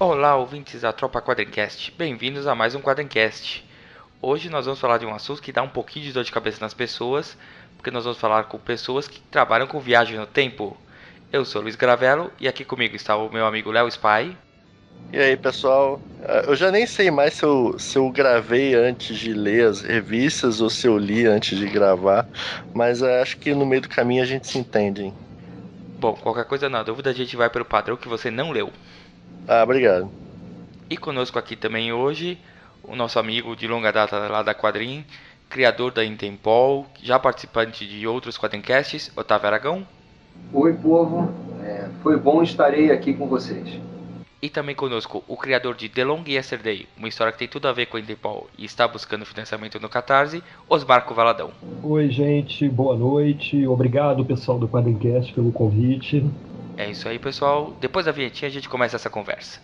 Olá, ouvintes da Tropa Quadrincast. Bem-vindos a mais um Quadrincast. Hoje nós vamos falar de um assunto que dá um pouquinho de dor de cabeça nas pessoas, porque nós vamos falar com pessoas que trabalham com viagem no tempo. Eu sou Luiz Gravello e aqui comigo está o meu amigo Léo Spy. E aí, pessoal? Ah, Eu já nem sei mais se eu, se eu gravei antes de ler as revistas ou se eu li antes de gravar, mas ah, acho que no meio do caminho a gente se entende, hein? Bom, qualquer coisa na dúvida a gente vai pelo padrão que você não leu. Ah, obrigado. E conosco aqui também hoje o nosso amigo de longa data lá da Quadrim, criador da Intempol, já participante de outros Quadrincasts, Otávio Aragão. Oi, povo. É, foi bom estarei aqui com vocês. E também conosco o criador de The Long Yesterday, uma história que tem tudo a ver com a Interpol e está buscando financiamento no Catarse, Osmarco Valadão. Oi, gente, boa noite. Obrigado, pessoal do Quadrincast, pelo convite. É isso aí, pessoal. Depois da vinhetinha a gente começa essa conversa.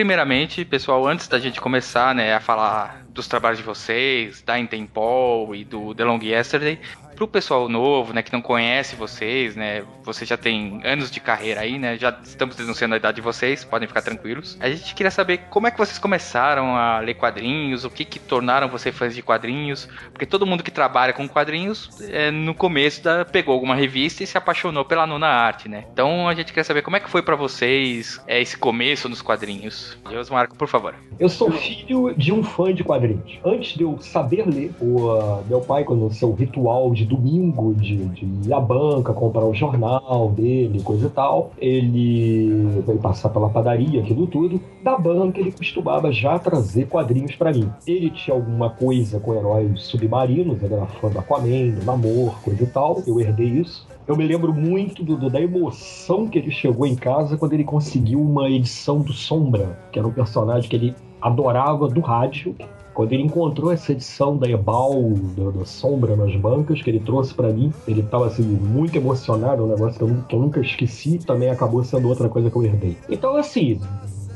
Primeiramente, pessoal, antes da gente começar né, a falar dos trabalhos de vocês, da Intempol e do The Long Yesterday, pro pessoal novo, né, que não conhece vocês, né, vocês já têm anos de carreira aí, né, já estamos denunciando a idade de vocês, podem ficar tranquilos. A gente queria saber como é que vocês começaram a ler quadrinhos, o que que tornaram você fãs de quadrinhos, porque todo mundo que trabalha com quadrinhos, é, no começo da, pegou alguma revista e se apaixonou pela nona arte, né. Então a gente queria saber como é que foi pra vocês é, esse começo nos quadrinhos. Deus Marco, por favor. Eu sou filho de um fã de quadrinhos. Antes de eu saber ler, o, ah, meu pai, quando o seu ritual de domingo, de, de ir à banca, comprar o jornal dele, coisa e tal, ele veio passar pela padaria, aquilo tudo. Da banca, ele costumava já trazer quadrinhos pra mim. Ele tinha alguma coisa com heróis submarinos, ele era fã do Aquaman, do Namor, coisa e tal. Eu herdei isso. Eu me lembro muito do, do- da emoção que ele chegou em casa quando ele conseguiu uma edição do Sombra, que era um personagem que ele adorava do rádio. Quando ele encontrou essa edição da Ebal, da, da Sombra nas bancas, que ele trouxe pra mim, ele tava assim, muito emocionado, um negócio que eu, nu- que eu nunca esqueci, também acabou sendo outra coisa que eu herdei. Então, assim,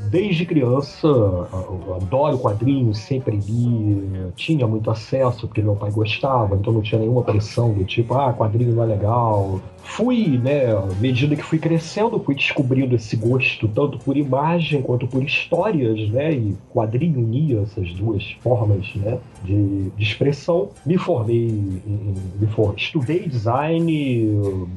Desde criança, eu adoro quadrinhos, sempre li, tinha muito acesso, porque meu pai gostava, então não tinha nenhuma pressão do tipo, ah, quadrinho não é legal. Fui, né, à medida que fui crescendo, fui descobrindo esse gosto tanto por imagem quanto por histórias, né, e quadrinho unia essas duas formas, né, de, de expressão. Me formei, em, me for, estudei design,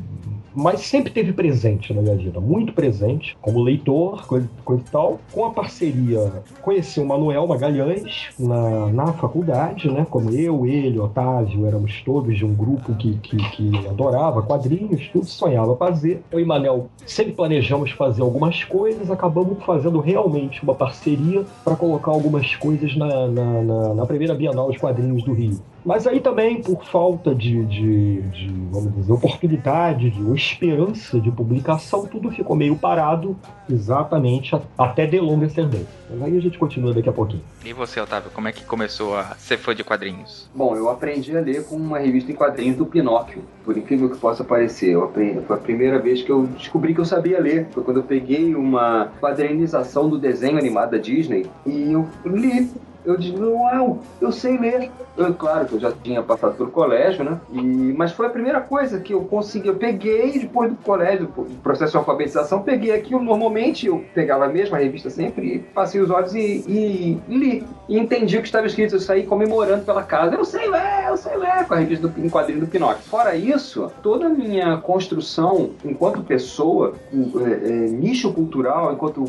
mas sempre teve presente na minha vida, muito presente, como leitor, coisa, coisa e tal. Com a parceria, conheci o Manuel Magalhães na, na faculdade, né? Como eu, ele, Otávio, éramos todos de um grupo que, que, que adorava quadrinhos, tudo sonhava fazer. Eu e Manuel sempre planejamos fazer algumas coisas, acabamos fazendo realmente uma parceria para colocar algumas coisas na, na, na, na primeira Bienal de Quadrinhos do Rio. Mas aí também, por falta de, de, de, vamos dizer, oportunidade de, ou esperança de publicação, tudo ficou meio parado exatamente a- até The Long Yesterday. Mas aí a gente continua daqui a pouquinho. E você, Otávio, como é que começou a ser fã de quadrinhos? Bom, eu aprendi a ler com uma revista em quadrinhos do Pinóquio, por incrível que possa parecer. Eu aprendi, foi a primeira vez que eu descobri que eu sabia ler. Foi quando eu peguei uma quadrinização do desenho animado da Disney e eu li. Eu disse, uau, eu sei ler. Eu, claro que eu já tinha passado pelo colégio, né? E, mas foi a primeira coisa que eu consegui. Eu peguei depois do colégio, do processo de alfabetização, peguei aquilo. Normalmente eu pegava a mesma revista sempre, passei os olhos e, e li. E entendi o que estava escrito. Eu saí comemorando pela casa. Eu sei ler, eu sei ler com a revista do em quadrinho do Pinóquio. Fora isso, toda a minha construção enquanto pessoa, é, é, nicho cultural, enquanto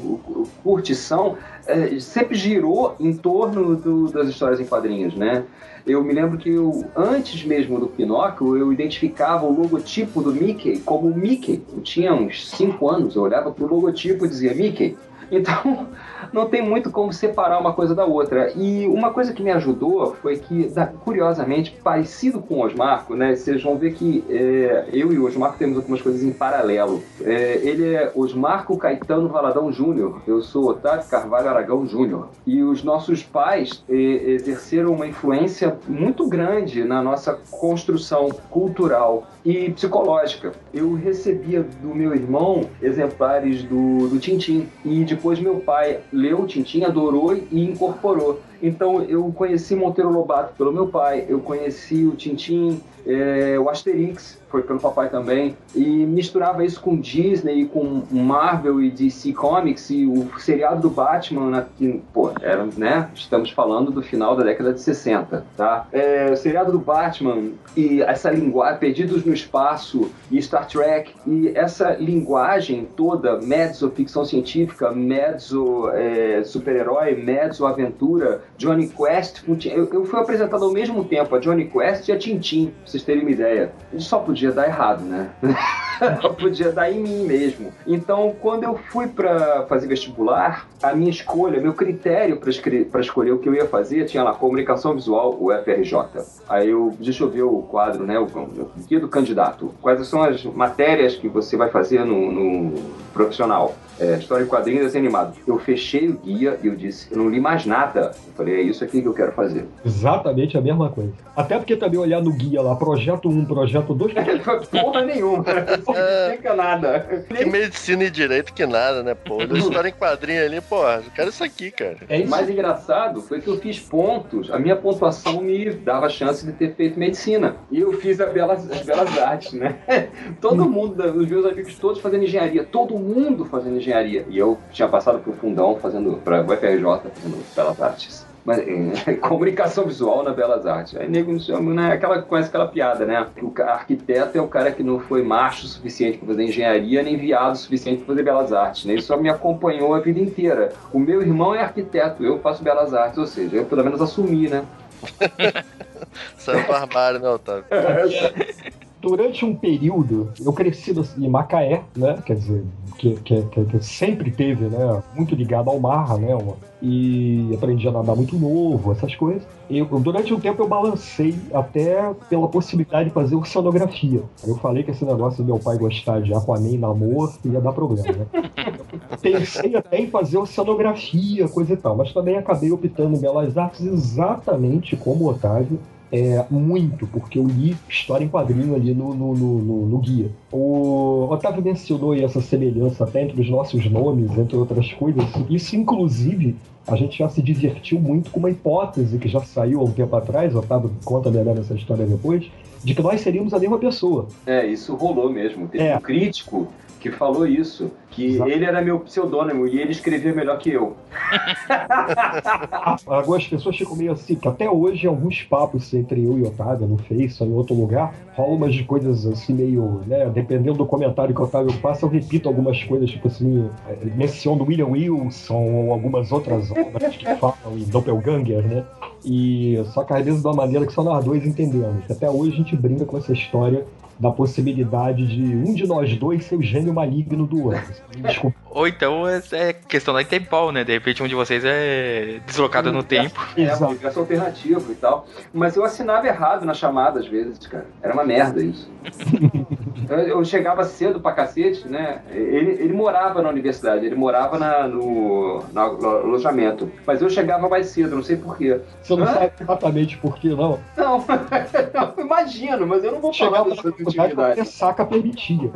curtição, é, sempre girou em torno do, das histórias em quadrinhos, né? Eu me lembro que eu, antes mesmo do Pinóquio, eu identificava o logotipo do Mickey como Mickey. Eu tinha uns 5 anos, eu olhava pro logotipo e dizia Mickey. Então, não tem muito como separar uma coisa da outra. E uma coisa que me ajudou foi que, curiosamente, parecido com o Osmarco, né? Vocês vão ver que é, eu e o Osmarco temos algumas coisas em paralelo. É, ele é Osmarco Caetano Valadão Júnior, eu sou Otávio Carvalho Aragão Júnior. E os nossos pais é, exerceram uma influência muito grande na nossa construção cultural e psicológica. Eu recebia do meu irmão exemplares do, do Tintim e depois meu pai leu o Tintim, adorou e incorporou. Então eu conheci Monteiro Lobato pelo meu pai, eu conheci o Tintim, é, o Asterix, foi pelo papai também, e misturava isso com Disney, com Marvel e DC Comics e o seriado do Batman, né, que, pô, era, né, estamos falando do final da década de 60, tá? É, o seriado do Batman e essa linguagem, Perdidos no Espaço e Star Trek, e essa linguagem toda, mezzo ficção científica, mezzo é, super-herói, mezzo aventura, Johnny Quest, eu, eu fui apresentado ao mesmo tempo a Johnny Quest e a Tintin, pra vocês terem uma ideia. Isso só podia dar errado, né? podia dar em mim mesmo. Então, quando eu fui para fazer vestibular, a minha escolha, meu critério para escolher o que eu ia fazer tinha lá comunicação visual, o FRJ. Aí eu, deixa eu ver o quadro, né? O guia do candidato. Quais são as matérias que você vai fazer no, no profissional? é, história em quadrinhos desenho animado. Eu fechei o guia e eu disse, eu não li mais nada. Eu falei, é isso aqui que eu quero fazer. Exatamente a mesma coisa. Até porque também olhar no guia lá, projeto 1, projeto 2. Porra nenhuma. Não significa nada. Que medicina e direito que nada, né, pô? História em quadrinho ali, porra, eu quero isso aqui, cara. É isso. mais engraçado foi que eu fiz pontos, a minha pontuação me dava chance de ter feito medicina. E eu fiz a belas, as belas artes, né? Todo mundo, os meus amigos todos fazendo engenharia, todo mundo fazendo engenharia. E eu tinha passado pro fundão fazendo, para o FRJ, fazendo Belas Artes. Mas, é, comunicação visual na Belas Artes. Aí nego não chama, né? Aquela, conhece aquela piada, né? O arquiteto é o cara que não foi macho o suficiente para fazer engenharia, nem viado o suficiente para fazer Belas Artes. Né? Isso só me acompanhou a vida inteira. O meu irmão é arquiteto, eu faço Belas Artes, ou seja, eu pelo menos assumi, né? Saiu do armário, né, Otávio? Durante um período, eu cresci em Macaé, né? Quer dizer, que, que, que, sempre teve, né? Muito ligado ao mar, né? E aprendi a nadar muito novo, essas coisas. E durante um tempo eu balancei até pela possibilidade de fazer oceanografia. Eu falei que esse negócio do meu pai gostar de Aquaman, namor, ia dar problema, né? Pensei até em fazer oceanografia, coisa e tal, mas também acabei optando em Belas Artes exatamente como o Otávio é, muito, porque eu li história em quadrinho ali no, no, no, no, guia. O Otávio mencionou essa semelhança até entre os nossos nomes, entre outras coisas. Isso, inclusive, a gente já se divertiu muito com uma hipótese que já saiu há um tempo atrás, o Otávio conta melhor essa história depois, de que nós seríamos a mesma pessoa. É, isso rolou mesmo. Teve é. um crítico que falou isso, que Exato. ele era meu pseudônimo e ele escrevia melhor que eu. Algumas pessoas ficam meio assim, que até hoje alguns papos entre eu e Otávio no Face ou em outro lugar, rolam umas coisas assim meio, né, dependendo do comentário que o Otávio passa, eu repito algumas coisas, tipo assim, é, menciono William Wilson ou algumas outras obras que falam em Doppelganger, né? E só que às vezes de uma maneira que só nós dois entendemos. Até hoje a gente brinca com essa história da possibilidade de um de nós dois ser o gênio maligno do outro. Desculpa. Ou então é, é questão da tempo, né? De repente um de vocês é deslocado no tempo. É, um universo alternativo e tal. Mas eu assinava errado na chamada às vezes, cara. Era uma merda isso. eu, eu, chegava cedo pra cacete, né? Ele, ele morava na universidade, ele morava na, no, no, alojamento. Mas eu chegava mais cedo, não sei porquê. Você não Hã? sabe exatamente por quê, não? Não, eu imagino, mas eu não vou falar dessa intimidade. saca permitia.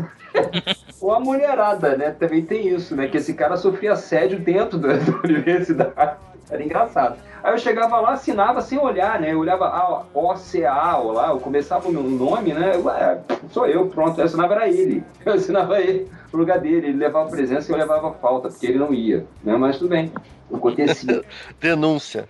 Ou a mulherada, né? Também tem isso, né? Que esse cara sofria assédio dentro da, da universidade. Era engraçado. Aí eu chegava lá, assinava sem olhar, né? Eu olhava ah, OCA, lá, eu começava o meu nome, né? Ué, sou eu, pronto. Eu assinava era ele. Eu assinava ele no lugar dele. Ele levava presença e eu levava falta, porque ele não ia. Né? Mas tudo bem. Acontecia. Denúncia.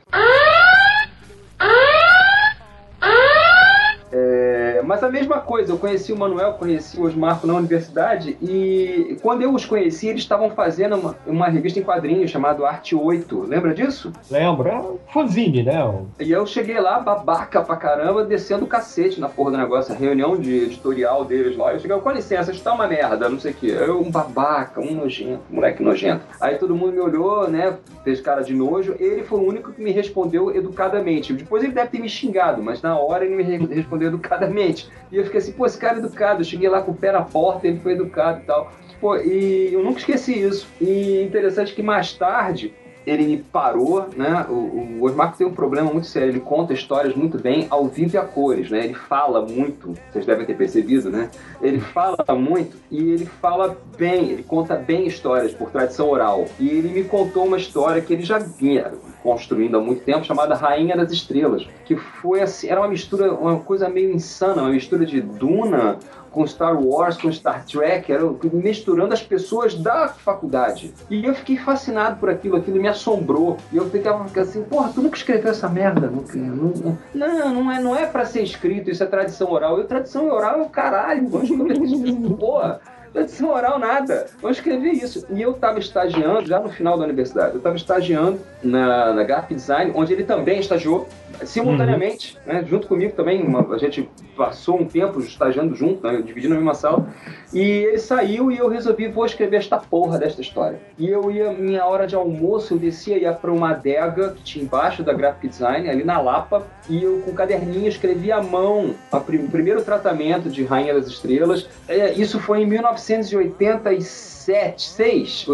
Mas a mesma coisa, eu conheci o Manuel, conheci o Osmarco na universidade e quando eu os conheci, eles estavam fazendo uma, uma revista em quadrinhos chamada Arte 8. Lembra disso? Lembra? É um fanzine, né? E eu cheguei lá, babaca pra caramba, descendo o cacete na porra do negócio, a reunião de editorial deles lá. Eu cheguei, com licença, isso tá uma merda, não sei o quê. Eu, um babaca, um nojento, um moleque nojento. Aí todo mundo me olhou, né? Fez cara de nojo. Ele foi o único que me respondeu educadamente. Depois ele deve ter me xingado, mas na hora ele me respondeu educadamente. E eu fiquei assim, pô, esse cara é educado. Eu cheguei lá com o pé na porta, ele foi educado e tal. Pô, e eu nunca esqueci isso. E interessante que mais tarde ele parou, né? O, o Osmar tem um problema muito sério. Ele conta histórias muito bem ao vivo e a cores, né? Ele fala muito, vocês devem ter percebido, né? Ele fala muito e ele fala bem, ele conta bem histórias por tradição oral. E ele me contou uma história que ele já vinha construindo há muito tempo, chamada Rainha das Estrelas, que foi assim, era uma mistura, uma coisa meio insana, uma mistura de Duna com Star Wars, com Star Trek, era misturando as pessoas da faculdade. E eu fiquei fascinado por aquilo, aquilo me assombrou. E eu ficava assim, porra, tu nunca escreveu essa merda? Nunca, não, não, não é, não é pra ser escrito, isso é tradição oral. Eu, tradição oral é o caralho, porra tradição oral nada. Eu escrevi isso. E eu estava estagiando, já no final da universidade, eu estava estagiando na, na Graphic Design, onde ele também estagiou simultaneamente, uhum. né, junto comigo também. Uma, a gente passou um tempo estagiando junto, né, dividindo a mesma sala. E ele saiu e eu resolvi, vou escrever esta porra desta história. E eu ia, minha hora de almoço, eu descia, ia para uma adega que tinha embaixo da Graphic Design, ali na Lapa, e eu com um caderninho escrevi à mão a, o primeiro tratamento de Rainha das Estrelas. É, isso foi em 1987, 6,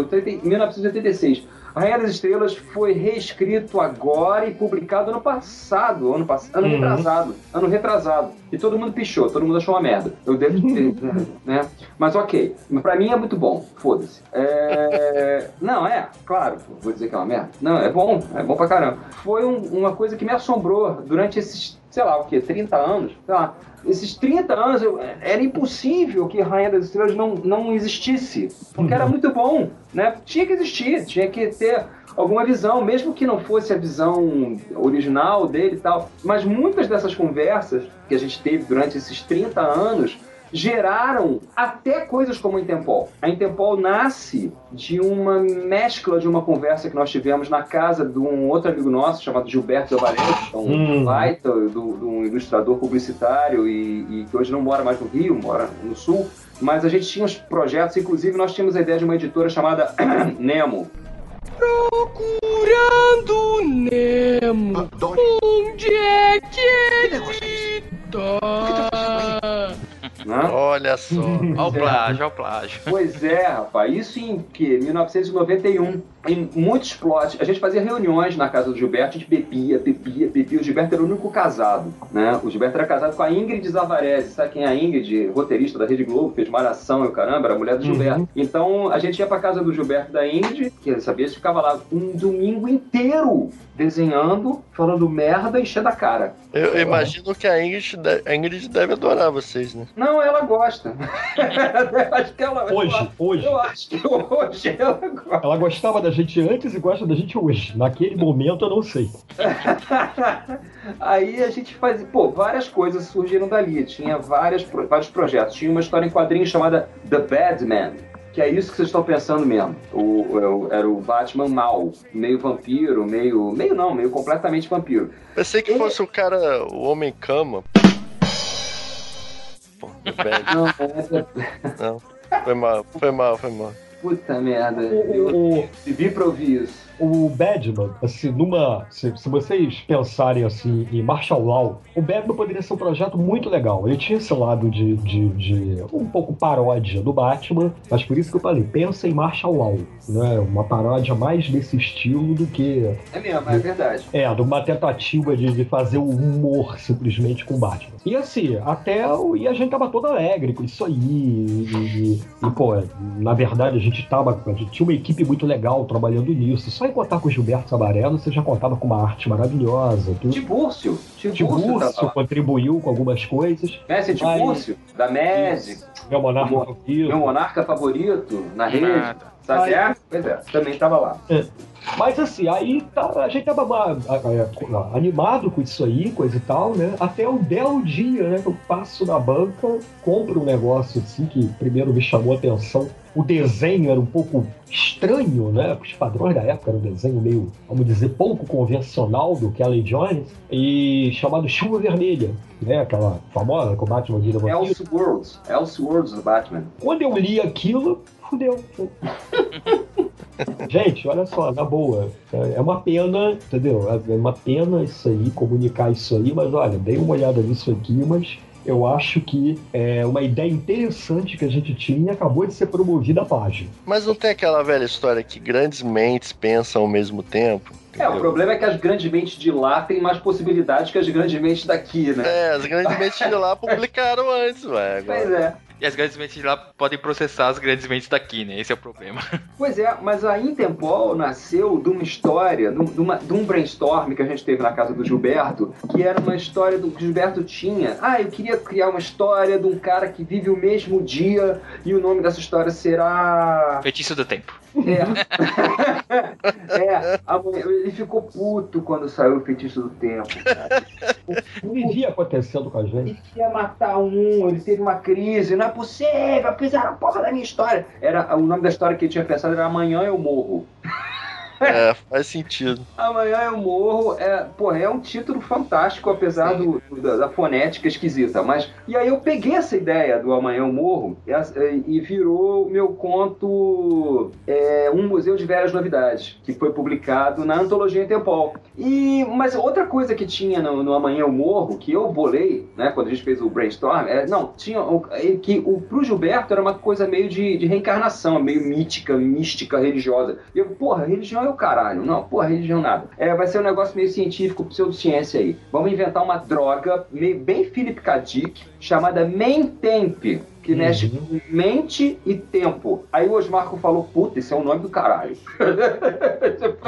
1986. A Rainha das Estrelas foi reescrito agora e publicado ano passado, ano, pass ano uhum. retrasado, ano retrasado. E todo mundo pichou, todo mundo achou uma merda. Eu devo ter, né? Mas ok, pra mim é muito bom, foda-se. É... Não, é, claro, vou dizer que é uma merda. Não, é bom, é bom pra caramba. Foi um, uma coisa que me assombrou durante esses, sei lá, o quê, 30 anos? Sei lá, esses 30 anos eu, era impossível que Rainha das Estrelas não, não existisse, porque era muito bom, né? Tinha que existir, tinha que ter alguma visão, mesmo que não fosse a visão original dele e tal. Mas muitas dessas conversas que a gente teve durante esses 30 anos geraram até coisas como a Intempol. A Intempol nasce de uma mescla de uma conversa que nós tivemos na casa de um outro amigo nosso chamado Gilberto Valente, um hum. baita, do, do, um ilustrador publicitário e, e que hoje não mora mais no Rio, mora no Sul. Mas a gente tinha uns projetos, inclusive nós tínhamos a ideia de uma editora chamada Nemo, Procurando Nemo. Onde é que ele tá? Olha só. Olha o plágio, olha o plágio. Pois é, rapaz. Isso em que? 1991 em muitos plots, a gente fazia reuniões na casa do Gilberto, a gente bebia, bebia, bebia. O Gilberto era o único casado, né? O Gilberto era casado com a Ingrid Zavarese. Sabe quem é a Ingrid? Roteirista da Rede Globo, fez Malhação e o caramba, era a mulher do uhum. Gilberto. Então, a gente ia pra casa do Gilberto da Ingrid, que sabia, a gente ficava lá um domingo inteiro desenhando, falando merda, enchendo a cara. Eu, imagino que a Ingrid, deve, a Ingrid deve adorar vocês, né? Não, ela gosta. acho que ela, hoje, eu, hoje. Eu acho que hoje ela gosta. Ela gostava da da gente antes e gosta da gente hoje. Naquele momento eu não sei. Aí a gente faz, pô, várias coisas surgiram dali. Tinha várias, vários projetos. Tinha uma história em quadrinhos chamada The Batman, que é isso que vocês estão pensando mesmo. O, o, era o Batman mal, meio vampiro, meio. meio não, meio completamente vampiro. Pensei que Ele... fosse o cara, o homem cama. Pô, não, é... não, foi mal, foi mal, foi mal. Puta merda. Eu vivi pra ouvir isso o Badman, assim, numa. Se, se, vocês pensarem assim em Marshall Law, o Badman poderia ser um projeto muito legal. Ele tinha esse lado de, de, de, um pouco paródia do Batman, mas por isso que eu falei, pensa em Marshall Law, né? Uma paródia mais desse estilo do que. É mesmo, é verdade. É, de uma tentativa de, de fazer o humor simplesmente com o Batman. E assim, até. E a gente tava todo alegre com isso aí. E, e, e pô, na verdade a gente tava. A gente tinha uma equipe muito legal trabalhando nisso. Só contar com o Gilberto Sabarello, você já contava com uma arte maravilhosa. Tudo. Tibúrcio. Tibúrcio tá contribuiu com algumas coisas. Messi Tibúrcio, da MESI. Meu monarca favorito. Meu monarca favorito, na rede. Tá Aí- certo? Pois é, também tava lá. Mas assim, aí tá- a gente tava animado com isso aí, coisa e tal, né? Até um belo dia, né? que Eu passo na banca, compro um negócio assim que primeiro me chamou a atenção. O desenho era um pouco estranho, né? Os padrões da época era um desenho meio, vamos dizer, pouco convencional do Kelly Jones, e chamado Chuva Vermelha, né? Aquela famosa que o Batman vira vampiro. Elseworlds. Elseworlds do Batman. Quando eu li aquilo, fudeu. Gente, olha só, na boa. É uma pena, entendeu? É uma pena isso aí, comunicar isso aí, mas olha, dei uma olhada nisso aqui, mas eu acho que é uma ideia interessante que a gente tinha e acabou de ser promovida a página. Mas não tem aquela velha história que grandes mentes pensam ao mesmo tempo? É, o problema é que as grandes mentes de lá têm mais possibilidades que as grandes mentes daqui, né? É, as grandes mentes de lá publicaram antes, ué. Pois é. E as grandes mentes de lá podem processar as grandes mentes daqui, né? Esse é o problema. Pois é, mas a Intempol nasceu de uma história, de, um- de uma- de um brainstorm que a gente teve na casa do Gilberto, que era uma história do que o Gilberto tinha. Ah, eu queria criar uma história de um cara que vive o mesmo dia e o nome dessa história será. Feitiço do tempo. É. é, ele ficou puto quando saiu o feitiço do tempo. cara. Não vivia acontecendo com a gente. Ele queria matar um, ele teve uma crise, não é possível, fizeram a porra da minha história. Era, o nome da história que ele tinha pensado era Amanhã Eu Morro. É, faz sentido. Amanhã eu morro. É, porra, é um título fantástico, apesar do, da, da fonética esquisita. Mas. E aí eu peguei essa ideia do Amanhã eu morro e, e virou o meu conto é, Um Museu de Velhas Novidades, que foi publicado na Antologia Intempol. E, mas outra coisa que tinha no, no Amanhã eu morro, que eu bolei, né, quando a gente fez o brainstorm, é, não, tinha o- é que o, pro Gilberto era uma coisa meio de, de reencarnação, meio mítica, mística, religiosa. E eu, porra, religião é o caralho. Não, porra, religião nada. É, vai ser um negócio meio científico, pseudociência aí. Vamos inventar uma droga meio, bem Philip K. Dick, chamada Mentemp, que mexe com mente e tempo. Aí o Osmarco falou, puta, esse é o nome do caralho.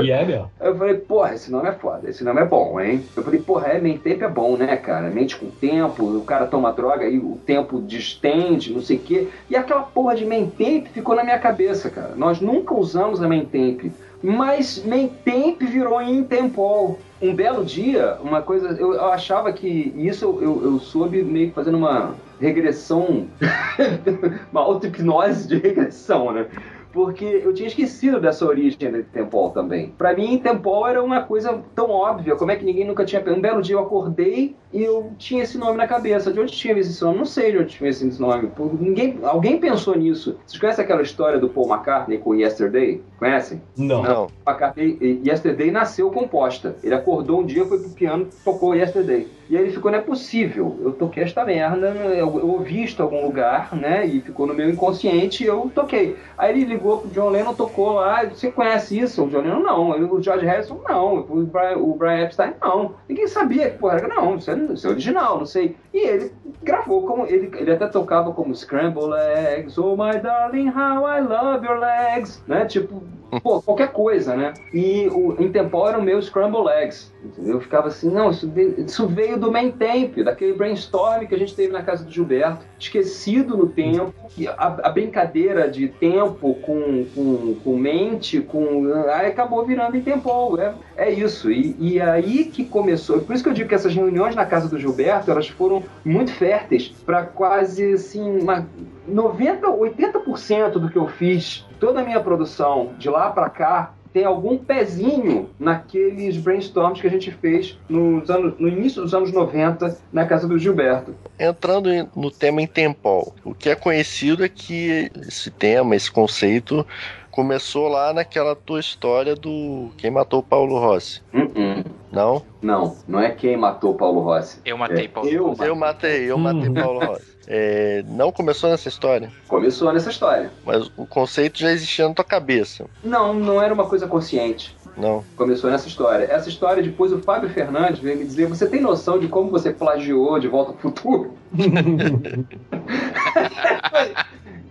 E é mesmo. Eu falei, porra, esse nome é foda, esse nome é bom, hein? Eu falei, porra, é, Mentemp é bom, né, cara? Mente com tempo, o cara toma droga e o tempo distende, não sei o quê. E aquela porra de Mentemp ficou na minha cabeça, cara. Nós nunca usamos a Mentemp. Mas Mentemp virou Intempol. Um belo dia, uma coisa. Eu, eu achava que. Isso eu, eu, eu soube meio que fazendo uma regressão. uma auto-hipnose de regressão, né? Porque eu tinha esquecido dessa origem de Tempol também. Pra mim, Tempol era uma coisa tão óbvia. Como é que ninguém nunca tinha. Um belo dia eu acordei e eu tinha esse nome na cabeça. De onde tinha esse nome? Não sei de onde tinha esse nome. Ninguém, alguém pensou nisso. Vocês conhecem aquela história do Paul McCartney com Yesterday? Conhecem? Não. Não. McCartney, e- Yesterday nasceu composta. Ele acordou um dia, foi pro piano, tocou Yesterday. E aí ele ficou, não é possível, eu toquei esta merda, eu, eu ouvi isto em algum lugar, né? E ficou no meu inconsciente e eu toquei. Aí ele ligou pro John Lennon, tocou lá, você conhece isso? O John Lennon não, o George Harrison não, o Brian, o Brian Epstein não. Ninguém sabia que porra era, não, isso é, isso é original, não sei. E ele gravou como, ele, ele até tocava como Scramble Eggs, Oh my darling, how I love your legs, né? Tipo, pô, qualquer coisa, né? E o Intempol era o meu Scramble entendeu? Eu ficava assim, não, isso, de- isso veio do main temp, daquele brainstorm que a gente teve na casa do Gilberto, esquecido no tempo, a, a brincadeira de tempo com, com, com mente, com. Aí acabou virando Intempol, é, é isso. E, e aí que começou, por isso que eu digo que essas reuniões na casa do Gilberto, elas foram muito férteis para quase assim, uma 90, 80% do que eu fiz, toda a minha produção de lá para cá, tem algum pezinho naqueles brainstorms que a gente fez nos anos, no início dos anos 90 na casa do Gilberto. Entrando no tema em Tempol, o que é conhecido é que esse tema, esse conceito, começou lá naquela tua história do Quem Matou o Paulo Rossi. Uh-uh. Não? Não, não é quem matou Paulo Rossi. Eu matei É, Paulo. eu Eu matei, eu matei Uhum. Paulo Rossi. É, não começou nessa história, Começou nessa história. mas o conceito já existia na tua cabeça. Não, não era uma coisa consciente. Não. Começou nessa história. Essa história, depois o Fábio Fernandes veio me dizer: Você tem noção de como você plagiou de volta ao futuro?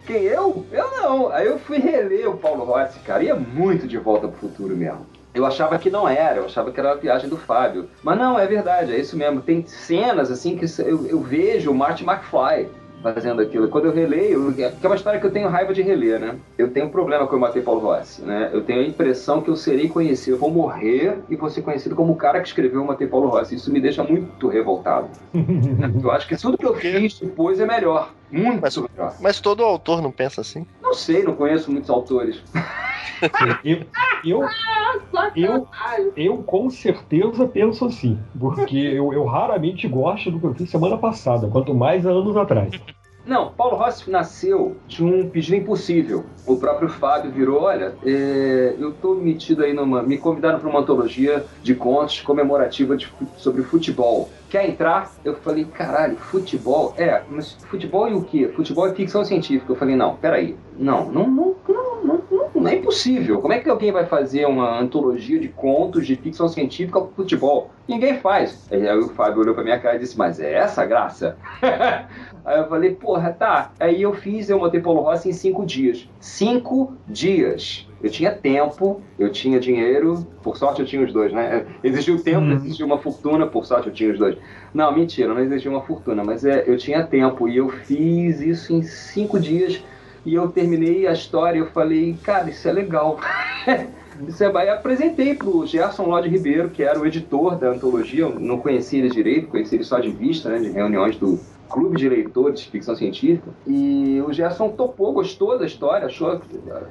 Quem eu? Eu não. Aí eu fui reler o Paulo Rossi, cara, e é muito de volta pro futuro mesmo. Eu achava que não era, eu achava que era a viagem do Fábio. Mas não, é verdade, é isso mesmo. Tem cenas assim que eu, eu vejo o Marty McFly fazendo aquilo. Quando eu releio, que é uma história que eu tenho raiva de reler, né? Eu tenho um problema com eu matei Paulo Rossi, né? Eu tenho a impressão que eu serei conhecido, eu vou morrer e vou ser conhecido como o cara que escreveu Matei Paulo Rossi. Isso me deixa muito revoltado. eu acho que tudo que eu fiz depois é melhor. Muito Mas, melhor. mas todo autor não pensa assim. Não sei, não conheço muitos autores. Eu, eu, eu, eu com certeza penso assim, porque eu, eu raramente gosto do que eu fiz semana passada, quanto mais há anos atrás. Não, Paulo Rossi nasceu de um pedido impossível. O próprio Fábio virou, olha, é, eu tô metido aí numa... Me convidaram para uma antologia de contos comemorativa de sobre futebol. Quer entrar? Eu falei, caralho, futebol? É, mas futebol e o quê? Futebol e ficção científica. Eu falei, não, peraí. Não, não, não, não, não, não, não é impossível. Como é que alguém vai fazer uma antologia de contos de ficção científica com futebol? Ninguém faz. Aí o Fábio olhou pra minha cara e disse, mas é essa a graça? Aí eu falei, porra, tá. Aí eu fiz, eu matei Paulo Rossi em cinco dias. Cinco dias. Eu tinha tempo, eu tinha dinheiro, por sorte eu tinha os dois, né? Exigiu tempo, exigiu uma fortuna, por sorte eu tinha os dois. Não, mentira, não exigiu uma fortuna, mas é, eu tinha tempo e eu fiz isso em cinco dias e eu terminei a história e eu falei, cara, isso é legal. Isso é, aí apresentei pro Gerson Lodge Ribeiro, que era o editor da antologia, eu não conhecia ele direito, conhecia ele só de vista, né, de reuniões do Clube de Leitores de Ficção Científica. E o Gerson topou, gostou da história, achou a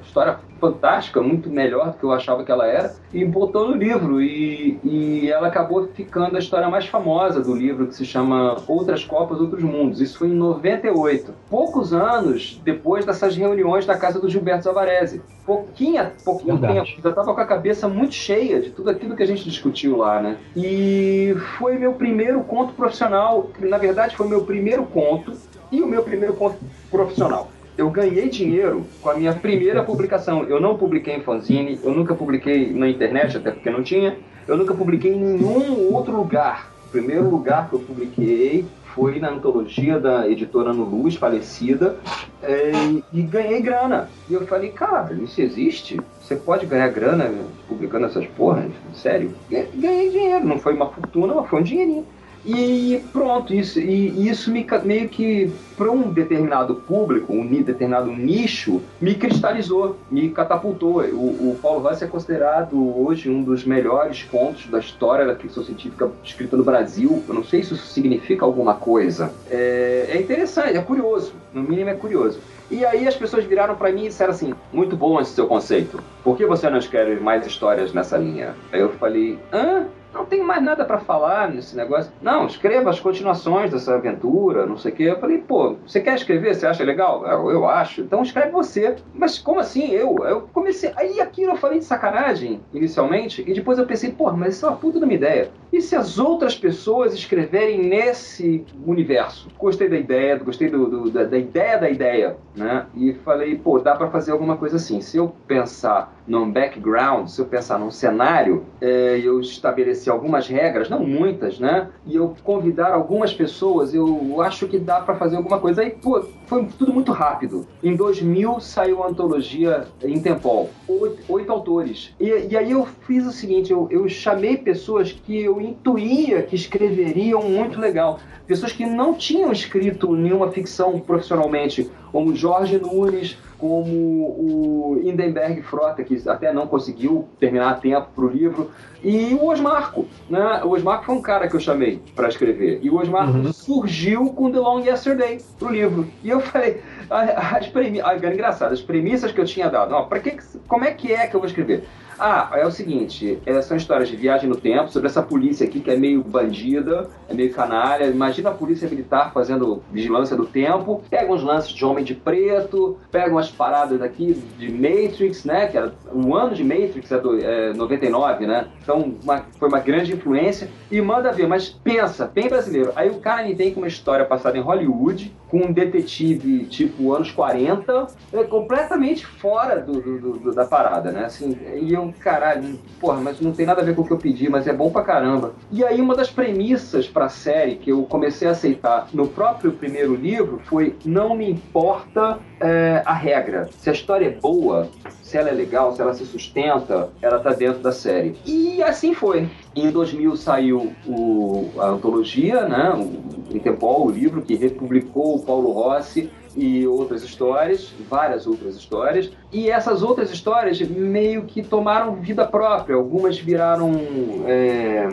história fantástica, muito melhor do que eu achava que ela era, e botou no livro. E, e ela acabou ficando a história mais famosa do livro, que se chama Outras Copas, Outros Mundos. Isso foi em 98. Poucos anos depois dessas reuniões na casa do Gilberto Zavarese. Pouquinha, pouquinho Verdade. tempo. Eu tava com a cabeça muito cheia de tudo aquilo que a gente discutiu lá, né? E foi meu primeiro conto profissional, que na verdade foi meu primeiro conto e o meu primeiro conto profissional. Eu ganhei dinheiro com a minha primeira publicação. Eu não publiquei em fanzine, eu nunca publiquei na internet, até porque não tinha. Eu nunca publiquei em nenhum outro lugar. O primeiro lugar que eu publiquei foi na antologia da editora No Luz, falecida, é, e ganhei grana. E eu falei, cara, isso existe? Você pode ganhar grana publicando essas porras? Sério? E Ganhei dinheiro, não foi uma fortuna, mas foi um dinheirinho. E pronto, isso, e isso me, meio que, para um determinado público, um determinado nicho, me cristalizou, me catapultou. O, o Paulo Rossi é considerado hoje um dos melhores contos da história da ficção científica escrita no Brasil. Eu não sei se isso significa alguma coisa. É, é interessante, é curioso, no mínimo é curioso. E aí as pessoas viraram para mim e disseram assim: muito bom esse seu conceito. Por que você não escreve mais histórias nessa linha? Aí eu falei: hã? Não tenho mais nada para falar nesse negócio. Não, escreva as continuações dessa aventura, não sei o quê. Eu falei, pô, você quer escrever? Você acha legal? Eu, eu acho. Então escreve você. Mas como assim eu? Eu comecei. Aí aquilo eu falei de sacanagem, inicialmente, e depois eu pensei, pô, mas isso é uma puta de uma ideia. E se as outras pessoas escreverem nesse universo? Gostei da ideia, gostei do, do- da, da ideia da ideia, né? E falei, pô, dá para fazer alguma coisa assim. Se eu pensar num background, se eu pensar num cenário, é, eu estabelecer algumas regras, não muitas, né? E eu convidar algumas pessoas, eu acho que dá para fazer alguma coisa. Aí, pô, foi tudo muito rápido. Em 2000 saiu a antologia Intempol, oito, oito autores. E, e aí eu fiz o seguinte, eu, eu chamei pessoas que eu intuía que escreveriam muito legal. Pessoas que não tinham escrito nenhuma ficção profissionalmente, como Jorge Nunes, como o Hindenberg Frota, que até não conseguiu terminar a tempo para o livro, e o Osmarco. Né? O Osmarco foi um cara que eu chamei para escrever. E o Osmarco surgiu com The Long Yesterday pro livro. E eu falei, a- as premi... ah, era engraçado, as premissas que eu tinha dado, ó, que, como é que é que eu vou escrever? Ah, é o seguinte, é, são histórias de viagem no tempo, sobre essa polícia aqui que é meio bandida, é meio canalha. Imagina a polícia militar fazendo vigilância do tempo, pega uns lances de Homem de Preto, pega umas paradas aqui de Matrix, né? Que era um ano de Matrix, é, do, é 99, né? Então uma- foi uma grande influência e manda ver, mas pensa, bem brasileiro. Aí o cara vem com uma história passada em Hollywood, com um detetive tipo anos 40, é completamente fora do, do- do- da parada, né? Assim, e eu, caralho, porra, mas não tem nada a ver com o que eu pedi, mas é bom pra caramba. E aí uma das premissas pra série que eu comecei a aceitar no próprio primeiro livro foi não me importa é, a regra. Se a história é boa, se ela é legal, se ela se sustenta, ela tá dentro da série. E assim foi. Em 2000 saiu o, a antologia, né, o Interpol, o livro que republicou o Paulo Rossi e outras histórias, várias outras histórias. E essas outras histórias meio que tomaram vida própria. Algumas viraram é,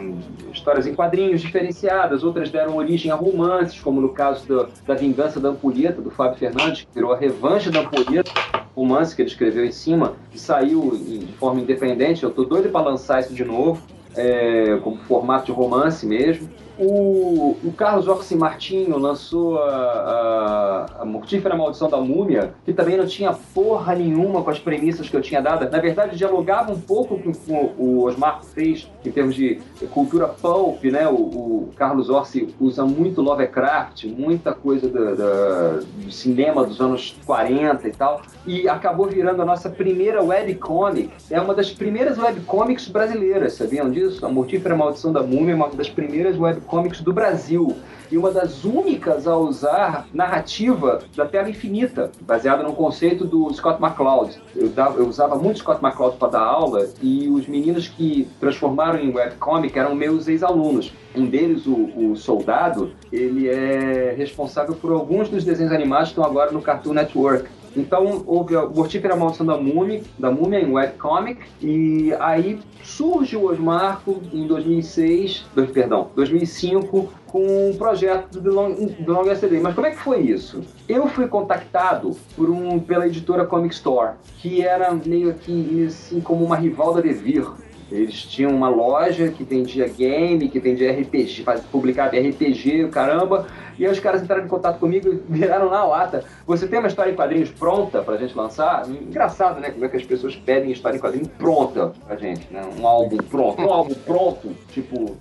histórias em quadrinhos diferenciadas, outras deram origem a romances, como no caso do, da Vingança da Ampulheta, do Fábio Fernandes, que virou a Revanche da Ampulheta, romance que ele escreveu em cima, que saiu de forma independente. Eu tô doido para lançar isso de novo, é, como formato de romance mesmo. O, o Carlos Orsi Martinho lançou a, a, a Mortífera Maldição da Múmia, que também não tinha porra nenhuma com as premissas que eu tinha dado. Na verdade, dialogava um pouco com, com o Osmar fez em termos de cultura pulp, né? O, o Carlos Orsi usa muito Lovecraft, muita coisa do, do, do, cinema dos anos 40 e tal, e acabou virando a nossa primeira webcomic. É uma das primeiras webcomics brasileiras, sabiam disso? A Mortífera Maldição da Múmia é uma das primeiras webcomics Comics do Brasil e uma das únicas a usar narrativa da Terra Infinita, baseada no conceito do Scott McCloud. Eu, dava, eu usava muito Scott McCloud para dar aula e os meninos que transformaram em webcomic eram meus ex-alunos. Um deles, o, o, Soldado, ele é responsável por alguns dos desenhos animados que estão agora no Cartoon Network. Então houve a Mortífera Maldição da Múmia, da Múmia em webcomic, e aí surge o Osmarco em 2006, dois, perdão, 2005, com um projeto do Long, do Long. Mas como é que foi isso? Eu fui contactado por um, pela editora Comic Store, que era meio que assim como uma rival da Devir. Eles tinham uma loja que vendia game, que vendia RPG, publicava RPG, caramba. E aí os caras entraram em contato comigo e viraram na lata. Você tem uma história em quadrinhos pronta pra gente lançar? Engraçado, né? Como é que as pessoas pedem história em quadrinhos pronta pra gente, né? Um álbum pronto. Um álbum pronto, tipo,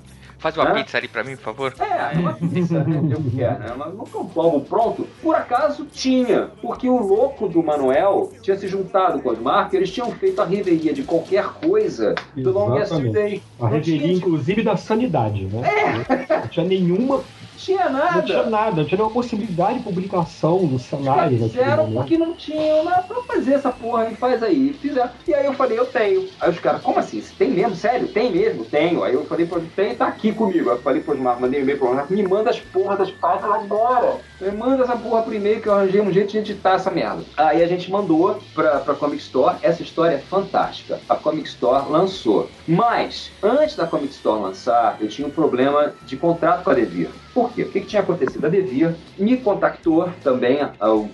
Faz uma pizza ali pra mim, por favor. É, uma pizza, né? Eu quero, né? Mas um álbum pronto, por acaso tinha. Porque o louco do Manuel tinha se juntado com os Marcos, eles tinham feito a reveria de qualquer coisa do Long Yesterday. A reveria, inclusive, da sanidade, né? É. Não tinha nenhuma tinha nada. Não tinha nada, não tinha nenhuma possibilidade de publicação no cenário. Fizeram porque não tinham nada pra fazer essa porra e faz aí. Fizeram. E aí eu falei, eu tenho. Aí os caras, como assim? Você tem mesmo? Sério? Tem mesmo? Tenho. Aí eu falei, pô, tem, tá aqui comigo. Aí eu falei, pô, mandei um e-mail pro me manda as porras das pautas agora. Me manda essa porra pro e-mail que eu arranjei um jeito de editar essa merda. Aí a gente mandou pra, pra Comic Store. Essa história é fantástica. A Comic Store lançou. Mas, antes da Comic Store lançar, eu tinha um problema de contrato com a Devir. Por quê? O que, que tinha acontecido? A Devir me contactou também,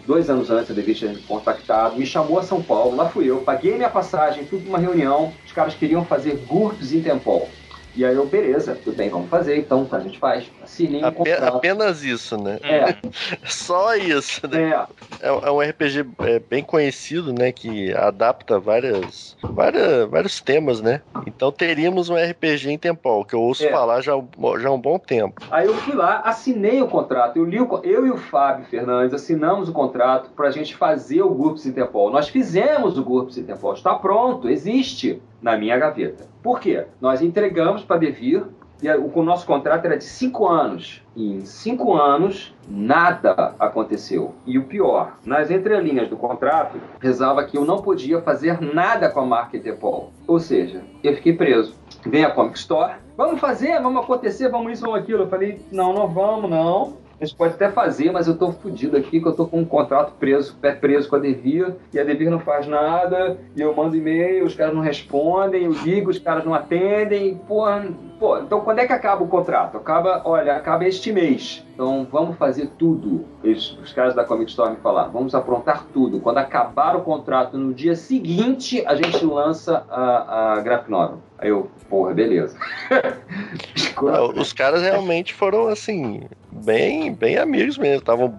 dois anos antes a Devir tinha me contactado, me chamou a São Paulo, lá fui eu, paguei minha passagem, fui para uma reunião, os caras queriam fazer GURPS em Tempol. E aí eu, beleza, tudo bem, vamos fazer, então a gente faz. Assinei um contrato. Apenas isso, né? É. Só isso, né? É. é, um RPG é, bem conhecido, né? Que adapta várias, várias, vários temas, né? Então teríamos um RPG em Tempol, que eu ouço é. falar já, já há um bom tempo. Aí eu fui lá, assinei o contrato. Eu, li o, eu e o Fábio Fernandes assinamos o contrato pra gente fazer o GURPS em Tempol. Nós fizemos o GURPS em Tempol, está pronto, existe na minha gaveta. Por quê? Nós entregamos para Devir e o nosso contrato era de cinco anos. E em cinco anos, nada aconteceu. E o pior, nas entrelinhas do contrato, rezava que eu não podia fazer nada com a marca Etepol. Ou seja, eu fiquei preso. Vem a Comic Store, vamos fazer, vamos acontecer, vamos isso, vamos aquilo. Eu falei, não, não vamos, não. Gente pode até fazer, mas eu tô fudido aqui, que eu tô com um contrato preso, pé preso com a Devir, e a Devir não faz nada, e eu mando e-mail, os caras não respondem, eu ligo, os caras não atendem, porra, pô, então quando é que acaba o contrato? Acaba, olha, acaba este mês. Então vamos fazer tudo. Eles, os caras da Comic Store me falaram, vamos aprontar tudo. Quando acabar o contrato, no dia seguinte, a gente lança a, a Graphic Novel. Aí eu, porra, beleza. Não, os caras realmente foram assim, bem, bem amigos mesmo. Estavam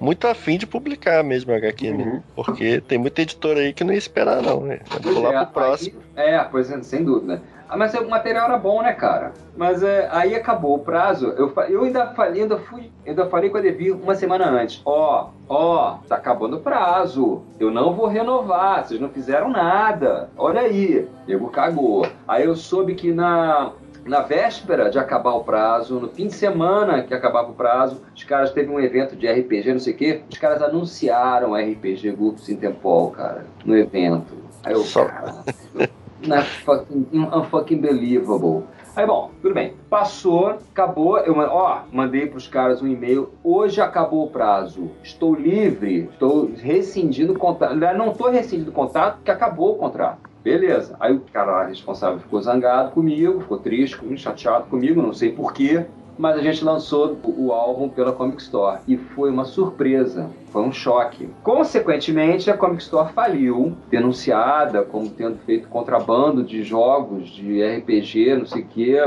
muito afim de publicar mesmo a HQ, né? uhum. né? Porque tem muita editora aí que não ia esperar, não, né? Vou pular é, pro próximo. Aí, é, pois é, sem dúvida. Ah, mas o material era bom, né, cara? Mas é, aí acabou o prazo. Eu, eu ainda falei, ainda fui, ainda falei com a Devi uma semana antes. Ó, ó, tá acabando o prazo. Eu não vou renovar. Vocês não fizeram nada. Olha aí. Nego cagou. Aí eu soube que na na véspera de acabar o prazo, no fim de semana que acabava o prazo, os caras teve um evento de RPG, não sei o quê, os caras anunciaram RPG Groups Interpol, cara, no evento. Aí eu, cara, not fucking, unfucking believable. Aí, bom, tudo bem. Passou, acabou. Eu, ó, mandei para os caras um e-mail. Hoje acabou o prazo. Estou livre. Estou rescindindo o contrato. Não estou rescindindo o contrato porque acabou o contrato. Beleza. Aí o cara responsável ficou zangado comigo, ficou triste, chateado comigo, não sei porquê mas a gente lançou o álbum pela Comic Store e foi uma surpresa, foi um choque. Consequentemente, a Comic Store faliu, denunciada como tendo feito contrabando de jogos, de RPG, não sei o quê,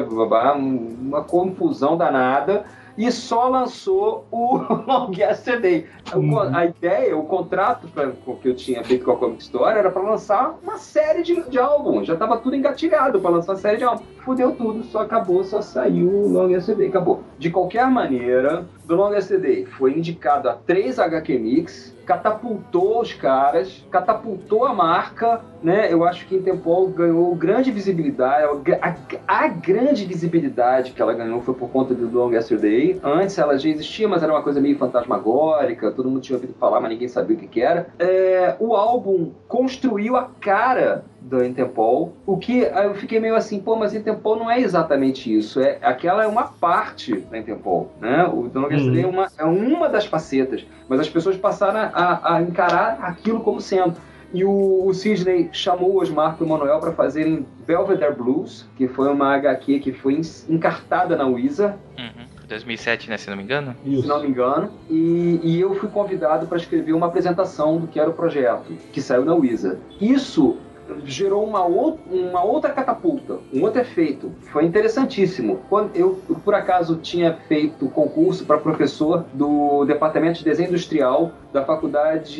uma confusão danada e só lançou o Long Yesterday. Uhum. A ideia, o contrato pra, que eu tinha feito com a Comic Store era para lançar uma série de, de álbuns. Já estava tudo engatilhado para lançar uma série de álbuns. Fudeu tudo, só acabou, só saiu o Long Yesterday, acabou. De qualquer maneira, do Long Yesterday foi indicado a 3 HQ Mix, catapultou os caras, catapultou a marca, né? Eu acho que Interpol ganhou grande visibilidade, a, a, grande visibilidade que ela ganhou foi por conta do Long Yesterday. Antes ela já existia, mas era uma coisa meio fantasmagórica, todo mundo tinha ouvido falar, mas ninguém sabia o que, que era. É, o álbum construiu a cara do Interpol, o que eu fiquei meio assim, pô, mas Interpol não é exatamente isso, é aquela é uma parte da Interpol, né? O The Long Yesterday é, uma, é uma das facetas, mas as pessoas passaram a, a encarar aquilo como sendo. E o, o Sidney chamou o Osmar e o Manuel para fazerem Belvedere Blues, que foi uma HQ que foi encartada na Wizard. Uhum. 2007, né, se não me engano? Isso. Se não me engano. E, e eu fui convidado para escrever uma apresentação do que era o projeto, que saiu na Wizard. Isso gerou uma, ou, uma outra catapulta, um outro efeito. Foi interessantíssimo. Quando eu, por acaso, tinha feito concurso para professor do Departamento de Desenho Industrial da Faculdade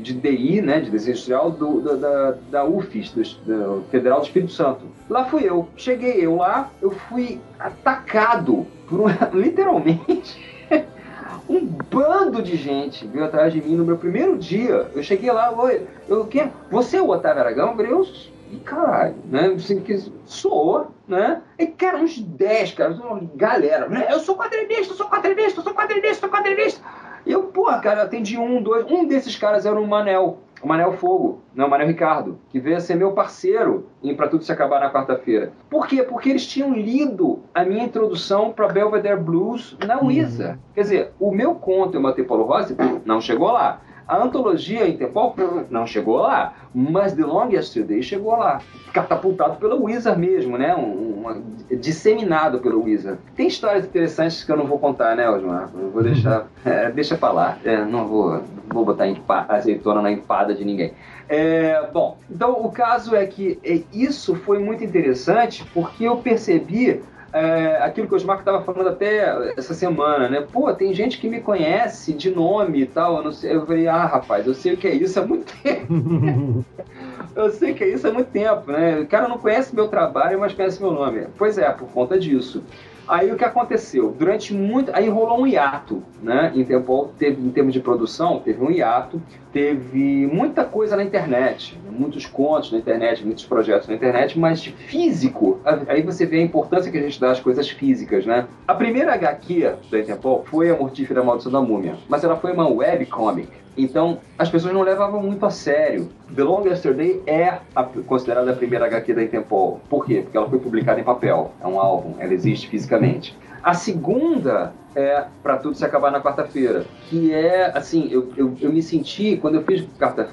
de DI, né, de Desenho Industrial, do, da, da, UFES, do Federal do Espírito Santo. Lá fui eu. Cheguei eu lá, eu fui atacado por um, literalmente um bando de gente veio atrás de mim no meu primeiro dia. Eu cheguei lá, oi, eu, quem? Você é o Otávio Aragão? Eu eu, e caralho, né? Assim, que sou, né? E, cara, uns 10, cara, uma galera, né? Eu sou quadrinista, sou quadrinista, sou quadrinista, sou quadrinista. E eu, porra, cara, atendi um, dois, um desses caras era o Manel o Manel Fogo, não, o Manel Ricardo, que veio a ser meu parceiro em Pra Tudo Se Acabar na quarta-feira. Por quê? Porque eles tinham lido a minha introdução para Belvedere Blues na Wizard. Uhum. Quer dizer, o meu conto, Eu Matei Paulo Rossi, não chegou lá. A antologia Interpol não chegou lá, mas The Long Yesterday chegou lá. Catapultado pelo Wizard mesmo, né? Um, disseminado pelo Wizard. Tem histórias interessantes que eu não vou contar, né, Osmar? Eu vou deixar. É, deixa pra lá. É, não vou, vou botar azeitona na empada de ninguém. É, bom, então o caso é que é, isso foi muito interessante porque eu percebi é, aquilo que o Osmar estava falando até essa semana, né? Pô, tem gente que me conhece de nome e tal. Eu, não sei, eu falei, ah, rapaz, eu sei o que é isso há muito tempo. eu sei que é isso há muito tempo, né? O cara não conhece meu trabalho, mas conhece meu nome. Pois é, por conta disso. Aí o que aconteceu? Durante muito. Aí rolou um hiato, né? Em, teve, em termos de produção, teve um hiato, teve muita coisa na internet, muitos contos na internet, muitos projetos na internet, mas físico. Aí você vê a importância que a gente dá às coisas físicas, né? A primeira HQ da Interpol foi a Mortífera Maldição da Múmia, mas ela foi uma webcomic. Então, as pessoas não levavam muito a sério. The Long Yesterday é a, considerada a primeira HQ da Interpol. Por quê? Porque ela foi publicada em papel. É um álbum, ela existe fisicamente. A segunda é Pra Tudo Se Acabar na Quarta-feira, que é, assim, eu, eu, eu me senti, quando eu fiz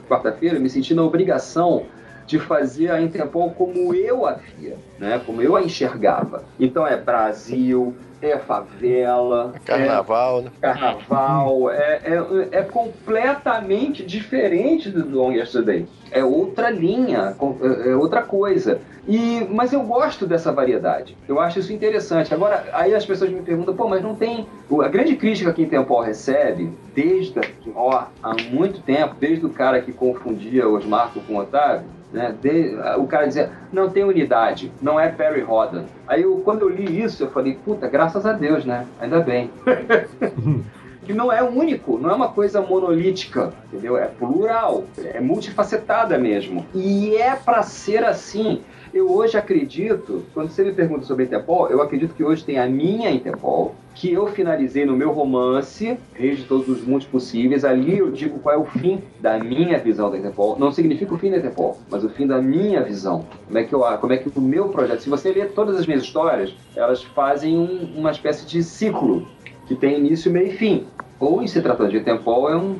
quarta-feira, eu me senti na obrigação de fazer a Interpol como eu a via, né? como eu a enxergava. Então é Brasil, é favela. Carnaval, é né? Carnaval. É, é, é, completamente diferente do Long Yesterday. É outra linha, é, é outra coisa. E, mas eu gosto dessa variedade. Eu acho isso interessante. Agora, aí as pessoas me perguntam, pô, mas não tem. A grande crítica que Interpol recebe, desde ó, há muito tempo, desde o cara que confundia os Marcos com o Otávio, né? De, o cara dizia, não tem unidade, não é Perry Rodan. Aí eu, quando eu li isso, eu falei, puta, graças a Deus, né? Ainda bem. que não é único, não é uma coisa monolítica, entendeu? É plural, é multifacetada mesmo. E é para ser assim. Eu hoje acredito, quando você me pergunta sobre Interpol, eu acredito que hoje tem a minha Interpol, que eu finalizei no meu romance, Reis de Todos os Mundos Possíveis. Ali eu digo qual é o fim da minha visão da Interpol. Não significa o fim da Interpol, mas o fim da minha visão. Como é que, eu, como é que o meu projeto... Se você ler todas as minhas histórias, elas fazem um, uma espécie de ciclo que tem início, meio e fim. Ou, em se tratando de Interpol, é um,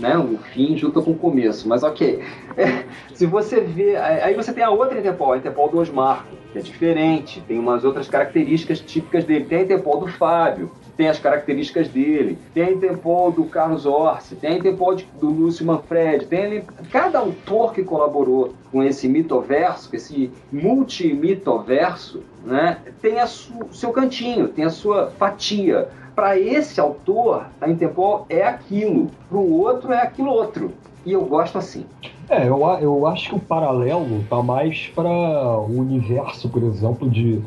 né, um fim junto com o começo. Mas ok. É, se você vê. Aí você tem a outra Interpol, a Interpol do Osmar, que é diferente, tem umas outras características típicas dele. Tem a Interpol do Fábio, tem as características dele. Tem a Interpol do Carlos Orsi, tem a Interpol do Lúcio Manfred. Tem cada autor que colaborou com esse mitoverso, esse multimitoverso, né, tem o seu cantinho, tem a sua fatia para esse autor, a Interpol é aquilo, para o outro é aquilo outro. E eu gosto assim. É, eu, eu acho que o paralelo tá mais para o universo, por exemplo, de,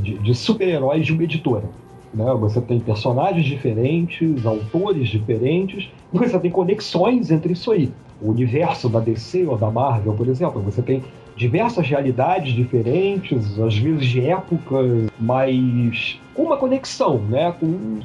de, de super-heróis de uma editora. Né? Você tem personagens diferentes, autores diferentes, e você tem conexões entre isso aí. O universo da DC ou da Marvel, por exemplo, você tem diversas realidades diferentes, às vezes de épocas, mas com uma conexão, né? Com um,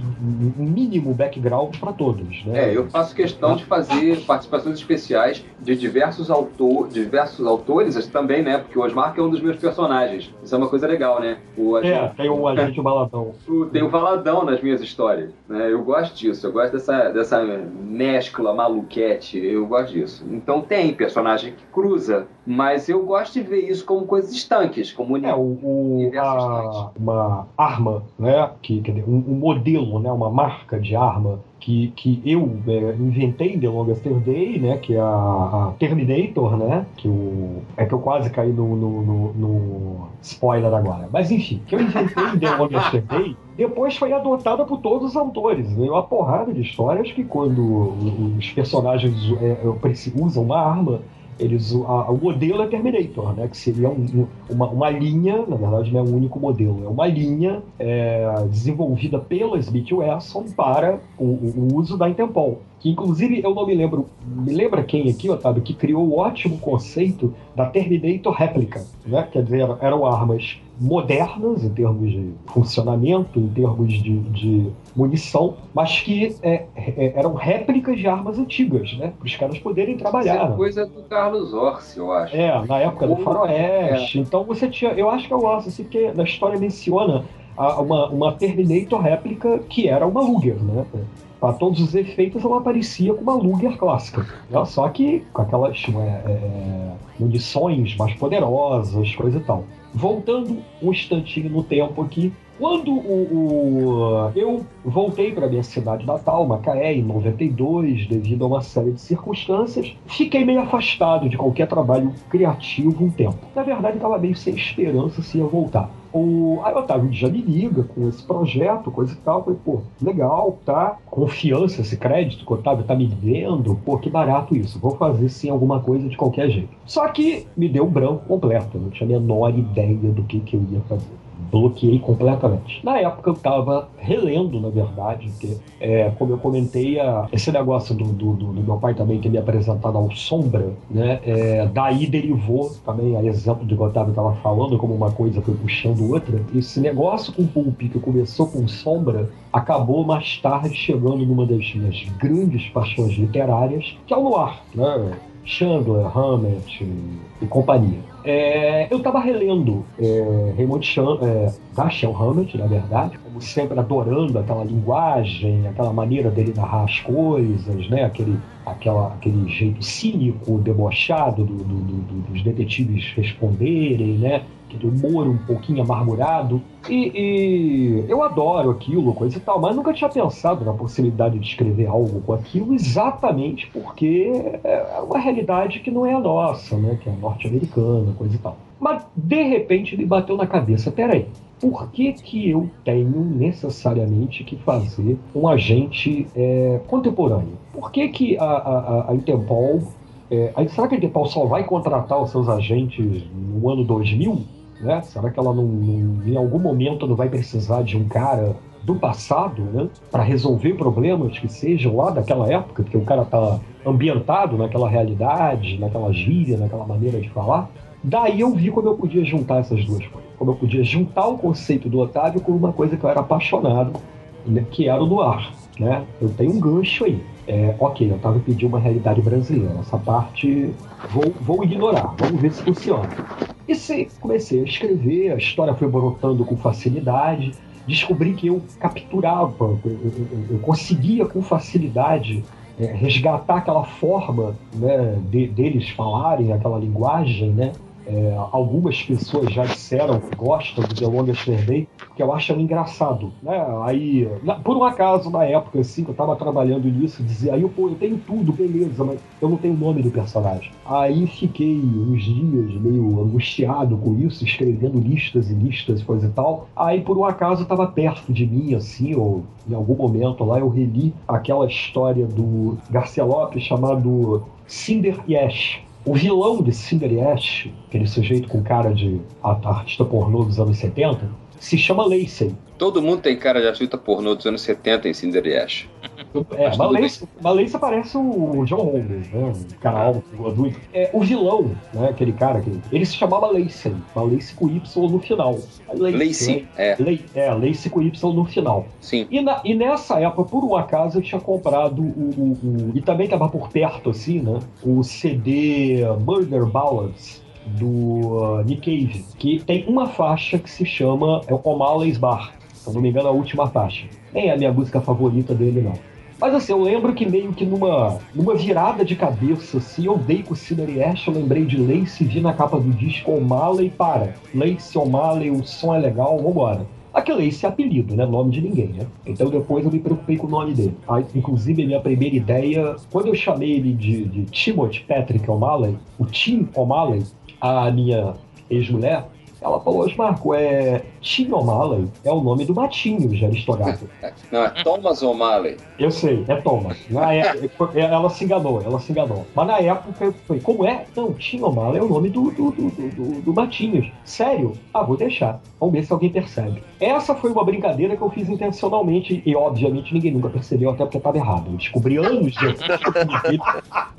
mínimo background para todos. Né? É, eu faço questão de fazer participações especiais de diversos, autor, diversos autores também, né? Porque o Osmar é um dos meus personagens. Isso é uma coisa legal, né? O agente, é, tem o agente Valadão. Tem o Valadão nas minhas histórias. Né? Eu gosto disso, eu gosto dessa, dessa mescla maluquete, eu gosto disso. Então tem personagem que cruza, mas eu gosto de ver isso como coisas estanques, como é, o, o a, uma arma né? Que, dizer, um, um, modelo, né? Uma marca de arma que, que eu é, inventei The Longest Day, né? Que é a, a, Terminator, né? Que o, é que eu quase caí no, no, no, no spoiler agora. Mas enfim, que eu inventei The Longest Day depois foi adotada por todos os autores. Veio uma porrada de histórias que quando os personagens é, usam uma arma eles, a, o modelo é Terminator, né? Que seria um, uma, uma linha, na verdade não é um único modelo, é uma linha é, desenvolvida pela Smith Wesson para o, o, uso da Interpol. Que inclusive eu não me lembro, me lembra quem aqui, Otávio, que criou o ótimo conceito da Terminator réplica, né? Quer dizer, eram armas modernas em termos de funcionamento, em termos de, de munição, mas que é, é, eram réplicas de armas antigas, né? Para os caras poderem trabalhar. Isso é coisa do Carlos Orsi, eu acho. É, na época do Faroeste. É. Então você tinha. Eu acho que é o Orsi, assim, porque na história menciona uma, uma Terminator réplica que era uma Luger, né? Para todos os efeitos, ela aparecia com uma Luger clássica. Né? Só que com aquelas é, é, munições mais poderosas, coisa e tal. Voltando um instantinho no tempo aqui, quando o, o eu voltei para minha cidade natal, Macaé, em 92, devido a uma série de circunstâncias, fiquei meio afastado de qualquer trabalho criativo um tempo. Na verdade, estava meio sem esperança se ia voltar. O, aí o Otávio já me liga com esse projeto, coisa e tal. Falei, pô, legal, tá? Confiança, esse crédito que o Otávio tá me dando, pô, que barato isso. Vou fazer sim alguma coisa de qualquer jeito. Só que me deu branco completo, não tinha a menor ideia do que, que eu ia fazer bloqueei completamente. Na época eu estava relendo, na verdade, porque, é, como eu comentei, a, esse negócio do, do, do, meu pai também ter me apresentado ao Sombra, né? É, daí derivou também, a exemplo do que o Otávio estava falando, como uma coisa foi puxando outra. Esse negócio com o Pulp, que começou com Sombra, acabou mais tarde chegando numa das minhas grandes paixões literárias, que é o Noir, né? Chandler, Hammett e companhia. É, eu estava relendo é, Raymond Chan, é, Hammett, na verdade, como sempre adorando aquela linguagem, aquela maneira dele narrar as coisas, né? aquele, aquela, aquele jeito cínico, debochado do, do, do, dos detetives responderem, né? aquele humor um pouquinho amargurado. E, e, eu adoro aquilo, coisa e tal, mas nunca tinha pensado na possibilidade de escrever algo com aquilo, exatamente porque é uma realidade que não é a nossa, né? Que é norte-americana, coisa e tal. Mas de repente me bateu na cabeça, peraí, por que, que eu tenho necessariamente que fazer um agente é, contemporâneo? Por que, que a, a, a Interpol. É, será que a Interpol só vai contratar os seus agentes no ano 2000? Né? Será que ela não, não, em algum momento não vai precisar de um cara do passado, né, para resolver problemas que sejam lá daquela época, porque o cara tá ambientado naquela realidade, naquela gíria, naquela maneira de falar? Daí eu vi como eu podia juntar essas duas coisas. Como eu podia juntar o conceito do Otávio com uma coisa que eu era apaixonado, né, que era o noir. Né? Eu tenho um gancho aí. É, ok, estava pedindo uma realidade brasileira. Essa parte vou, vou ignorar, vamos ver se funciona. E se comecei a escrever, a história foi brotando com facilidade. Descobri que eu capturava, eu, eu, eu conseguia com facilidade é, resgatar aquela forma né, de, deles falarem, aquela linguagem, né? É, algumas pessoas já disseram que gostam do The Longest Day, que eu acho engraçado, né? Aí, na, por um acaso, na época, assim, que eu tava trabalhando nisso, dizia, aí, pô, eu tenho tudo, beleza, mas eu não tenho o nome do personagem. Aí fiquei uns dias meio angustiado com isso, escrevendo listas e listas, coisa e tal. Aí, por um acaso, tava perto de mim, assim, ou em algum momento lá, eu reli aquela história do Garcia Lopes chamado Cinder Yash o vilão de Cinder Ash, aquele sujeito com cara de artista pornô dos anos 70, se chama Lacey. Todo mundo tem cara de artista pornô dos anos 70 em Cinder É, Malência parece o John Holmes, né? Um cara alto, adulto. É, o vilão, né? Aquele cara que. Ele se chamava Lacey. Lacey com Y no final. Lacey, né? é. É, Lacey com Y no final. Sim. E, na, e nessa época, por um acaso, eu tinha comprado o. o, o e também tava por perto, assim, né? O CD Murder Ballads do uh, Nick Cave, que tem uma faixa que se chama é O'Malley's Bar. Se eu não me engano, a última faixa. Nem é a minha música favorita dele, não. Mas assim, eu lembro que meio que numa, numa virada de cabeça, assim, eu dei com o Cinery Ash, eu lembrei de Lace, vi na capa do disco O'Malley, para. Lace, O'Malley, o som é legal, vambora. Aquele esse é apelido, né? Nome de ninguém, né? Então depois eu me preocupei com o nome dele. Aí, inclusive, a minha primeira ideia, quando eu chamei ele de, de Timothy Patrick O'Malley, o Tim O'Malley, a minha ex-mulher, ela falou, Marco, é Tim O'Malley é o nome do Matinho de Aristogato. Não, é Thomas O'Malley. Eu sei, é Thomas. Na época, ela se enganou, ela se enganou. Mas na época eu falei, como é? Não, Tim O'Malley é o nome do, do, do, do, do Matinhos. Sério? Ah, vou deixar. Vamos ver se alguém percebe. Essa foi uma brincadeira que eu fiz intencionalmente e, obviamente, ninguém nunca percebeu, até porque estava errado. Eu descobri anos depois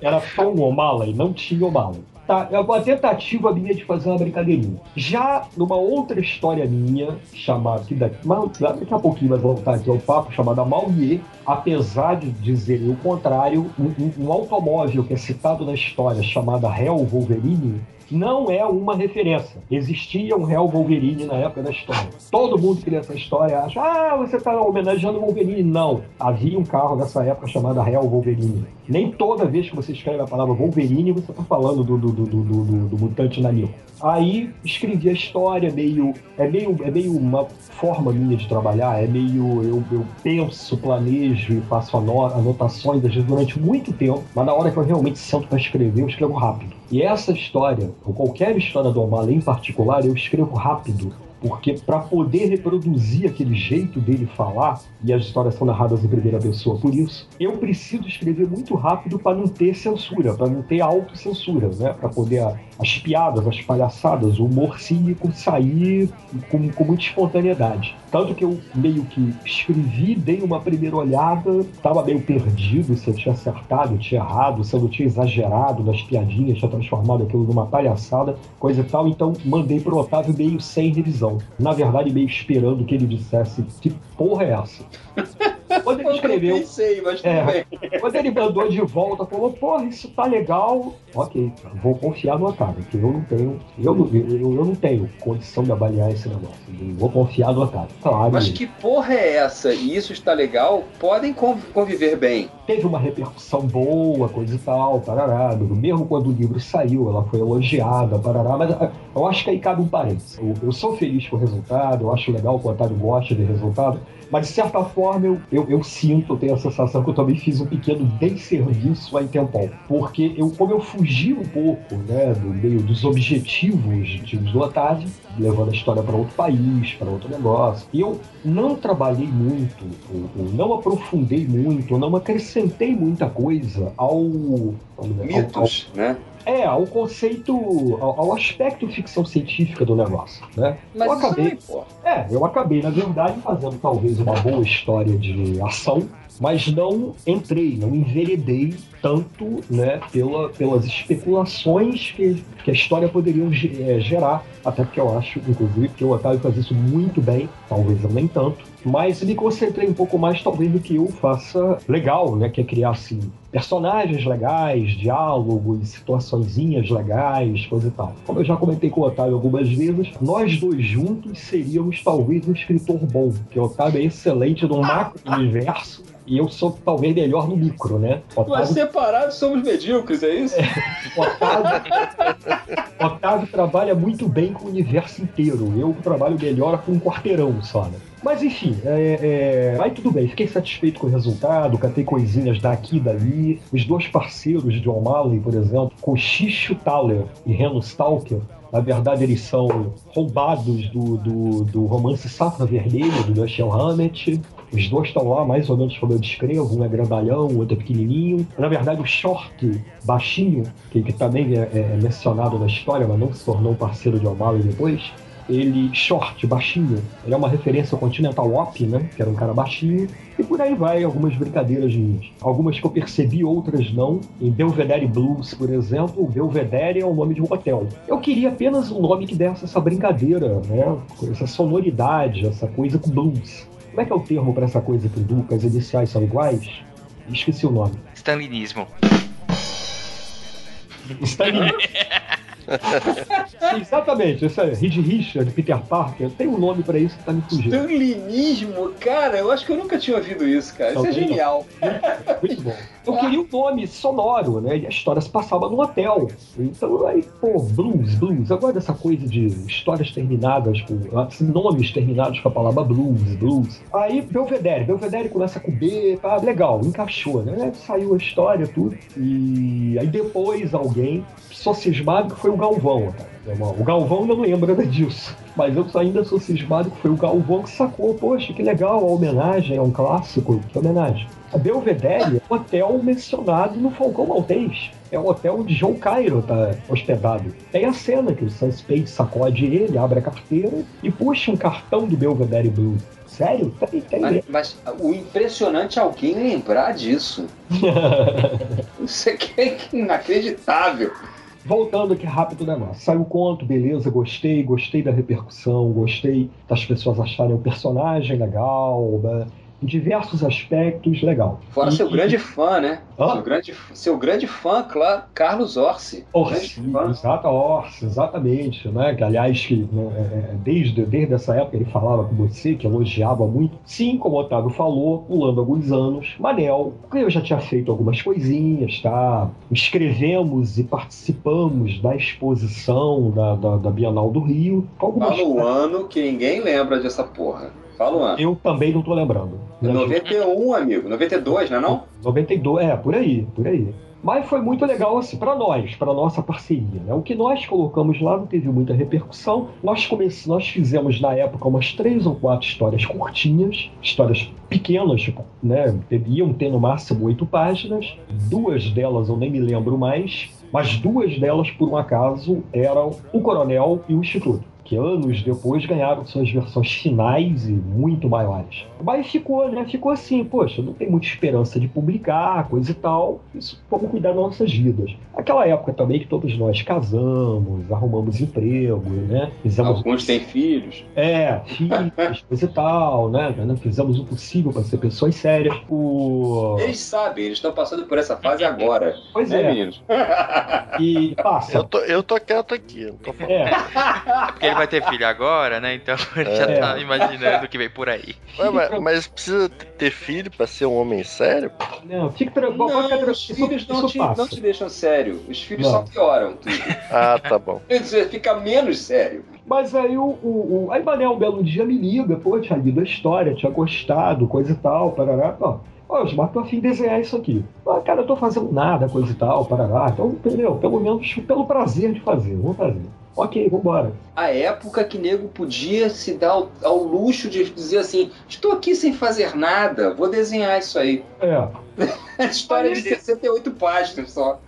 era Tom O'Malley, não Tim O'Malley. Tá, é uma tentativa minha de fazer uma brincadeirinha. Já numa outra história minha, chamada, que daqui, daqui a pouquinho vai voltar aqui ao papo, chamada Mauier, apesar de dizer o contrário, um, um, automóvel que é citado na história, chamada Hell Wolverine, não é uma referência. Existia um Real Wolverine na época da história. Todo mundo que lê essa história acha, ah, você está homenageando o Wolverine. Não. Havia um carro nessa época chamado Real Wolverine. Nem toda vez que você escreve a palavra Wolverine, você está falando do, do, do, do, do, mutante nanico. Aí escrevi a história, meio. É meio, é meio uma forma minha de trabalhar, é meio. Eu, eu penso, planejo e faço anotações durante muito tempo, mas na hora que eu realmente sento para escrever, eu escrevo rápido. E essa história, ou qualquer história do O'Malley em particular, eu escrevo rápido porque para poder reproduzir aquele jeito dele falar, e as histórias são narradas em primeira pessoa por isso, eu preciso escrever muito rápido para não ter censura, para não ter autocensura, né? Para poder as piadas, as palhaçadas, o humor cínico sair com, com muita espontaneidade. Tanto que eu meio que escrevi, dei uma primeira olhada, estava meio perdido se eu tinha acertado, tinha errado, se eu não tinha exagerado nas piadinhas, tinha transformado aquilo numa palhaçada, coisa e tal. Então mandei pro Otávio meio sem revisão. Na verdade, meio esperando que ele dissesse que porra é essa? Quando ele escreveu. Pensei, mas é, quando ele mandou de volta, falou: porra, isso tá legal. Ok, vou confiar no Otávio, que eu não tenho. Eu não, eu, eu não tenho condição de avaliar esse negócio. vou confiar no Otávio. Claro. Mas que porra é essa? E isso está legal? Podem conviver bem. Teve uma repercussão boa, coisa e tal, parará. Mesmo quando o livro saiu, ela foi elogiada, parará. Mas ah, eu acho que aí cabe um parênteses. Eu, eu sou feliz com o resultado, eu acho legal que o Otávio goste do resultado. Mas, de certa forma, eu, eu, eu, sinto, eu tenho a sensação que eu também fiz um pequeno desserviço à Intempol. Porque eu, como eu fugi um pouco né, do meio dos objetivos de, do Otávio, levando a história para outro país, para outro negócio, e eu não trabalhei muito, eu, eu não aprofundei muito, eu não acrescentei muita coisa ao. Mitos, ao, ao, né? É, ao conceito, ao, ao aspecto ficção científica do negócio, né? Mas eu acabei, aí, pô. é, eu acabei, na verdade, fazendo talvez uma boa história de ação, mas não entrei, não enveredei tanto né, pela, pelas especulações que, que a história poderia é, gerar. Até porque eu acho, inclusive, que o Otávio faz isso muito bem, talvez eu nem tanto, mas me concentrei um pouco mais, talvez, do que eu faça legal, né? Que é criar, assim, personagens legais, diálogos, situaçõezinhas legais, coisa e tal. Como eu já comentei com o Otávio algumas vezes, nós dois juntos seríamos talvez um escritor bom, porque o Otávio é excelente no macro-universo e eu sou talvez melhor no micro, né? Otávio... Mas separados somos medíocres, é isso? É, Otávio... Otávio trabalha muito bem com o universo inteiro. Eu trabalho melhor com um quarteirão só, né? Mas enfim, é, é... aí tudo bem, fiquei satisfeito com o resultado, catei coisinhas daqui e dali. Os dois parceiros de John Malley, por exemplo, Cochicho Thaler e Reno Stalker, na verdade eles são roubados do, do, do romance Safra Vermelha, do Dashiell Hammett. Os dois estão lá, mais ou menos como eu descrevo, um é grandalhão, o outro é pequenininho. Na verdade, o Short, baixinho, que, que também é, é, mencionado na história, mas não se tornou parceiro de O'Malley depois, ele, short, baixinho, ele é uma referência ao Continental Op, né? Que era um cara baixinho. E por aí vai algumas brincadeiras minhas. Algumas que eu percebi, outras não. Em Belvedere Blues, por exemplo, Belvedere é o nome de um hotel. Eu queria apenas um nome que desse essa brincadeira, né? Essa sonoridade, essa coisa com blues. Como é que é o termo para essa coisa que o as iniciais são iguais? Esqueci o nome. Stalinismo. Stalinismo. Exatamente, isso é Reed Richard, Peter Parker, tem um nome pra isso que tá me fugindo. Stalinismo, cara, eu acho que eu nunca tinha ouvido isso, cara. Isso é genial. Muito, muito bom. Eu queria um nome sonoro, né? E a história se passava num hotel. Então aí, pô, blues, blues. Eu gosto dessa coisa de histórias terminadas com assim, nomes terminados com a palavra blues, blues. Aí, Belvedere. Belvedere começa com B, tá legal, encaixou, né? Saiu a história, tudo. E aí depois alguém só cismado que foi o Galvão, cara. O Galvão não lembra disso. Mas eu ainda sou cismado que foi o Galvão que sacou. Poxa, que legal, a homenagem é um clássico. Que homenagem. A Belvedere é um hotel mencionado no Falcão Maltês. É o hotel onde João Cairo está hospedado. Tem a cena que o Sam Spade sacode ele, abre a carteira e puxa um cartão do Belvedere Blue. Sério? Tem, tem. Mas, mas, o impressionante é alguém lembrar disso. Isso aqui é inacreditável. Voltando aqui rápido o negócio. Saiu o conto, beleza, gostei, gostei da repercussão, gostei das pessoas acharem o personagem legal, né? Diversos aspectos, legal. Fora e, seu e... grande fã, né? Seu grande, seu grande fã, claro, Carlos Orsi. Orsi, exato, Orsi, exatamente, né? Que, aliás, que, né, é, é, desde, desde essa época ele falava com você, que elogiava muito. Sim, como o Otávio falou, pulando alguns anos, Manel, eu já tinha feito algumas coisinhas, tá? Escrevemos e participamos da exposição da, da, da Bienal do Rio. Algumas... Fala o ano que ninguém lembra dessa porra. Fala um ano. Eu também não tô lembrando. 91, amigo. 92, não é não? 92, é, por aí, por aí. Mas foi muito legal assim para nós, para nossa parceria. Né? O que nós colocamos lá não teve muita repercussão. Nós, comece... nós fizemos na época umas três ou quatro histórias curtinhas, histórias pequenas, tipo, né? Iam ter no máximo oito páginas. Duas delas eu nem me lembro mais, mas duas delas, por um acaso, eram o Coronel e o Instituto que anos depois ganharam suas versões finais e muito maiores. Mas ficou, né? Ficou assim, poxa, não tem muita esperança de publicar, coisa e tal. Isso, vamos cuidar das nossas vidas. Aquela época também que todos nós casamos, arrumamos emprego, né? Fizemos... Alguns têm filhos. É, filhos, coisa e tal, né? Fizemos o possível para ser pessoas sérias. O... Eles sabem, eles estão passando por essa fase agora. Pois né, é. meninos? E passa. Eu tô, eu tô quieto aqui, tô. É. é porque ele vai ter filho agora, né? Então ele é. já tá imaginando o que vem por aí. Ué, mas, mas, precisa ter filho pra ser um homem sério? Não, fique tranquilo. Não, os filhos não te, não te deixam sério. Os filhos não. só pioram tudo. Ah, tá bom. Quer dizer, fica menos sério. Mas aí o, o, o aí Manel um belo dia me liga, pô, tinha lido a história, tinha gostado, coisa e tal, parará, ó. Ó, Osmar, tô afim de desenhar isso aqui. Ah, cara, eu tô fazendo nada, coisa e tal, parará. Então, entendeu? Pelo menos pelo prazer de fazer, vamos fazer. Ok, vambora. A época que nego podia se dar ao, ao, luxo de dizer assim: estou aqui sem fazer nada, vou desenhar isso aí. É. História aí de 68 páginas só.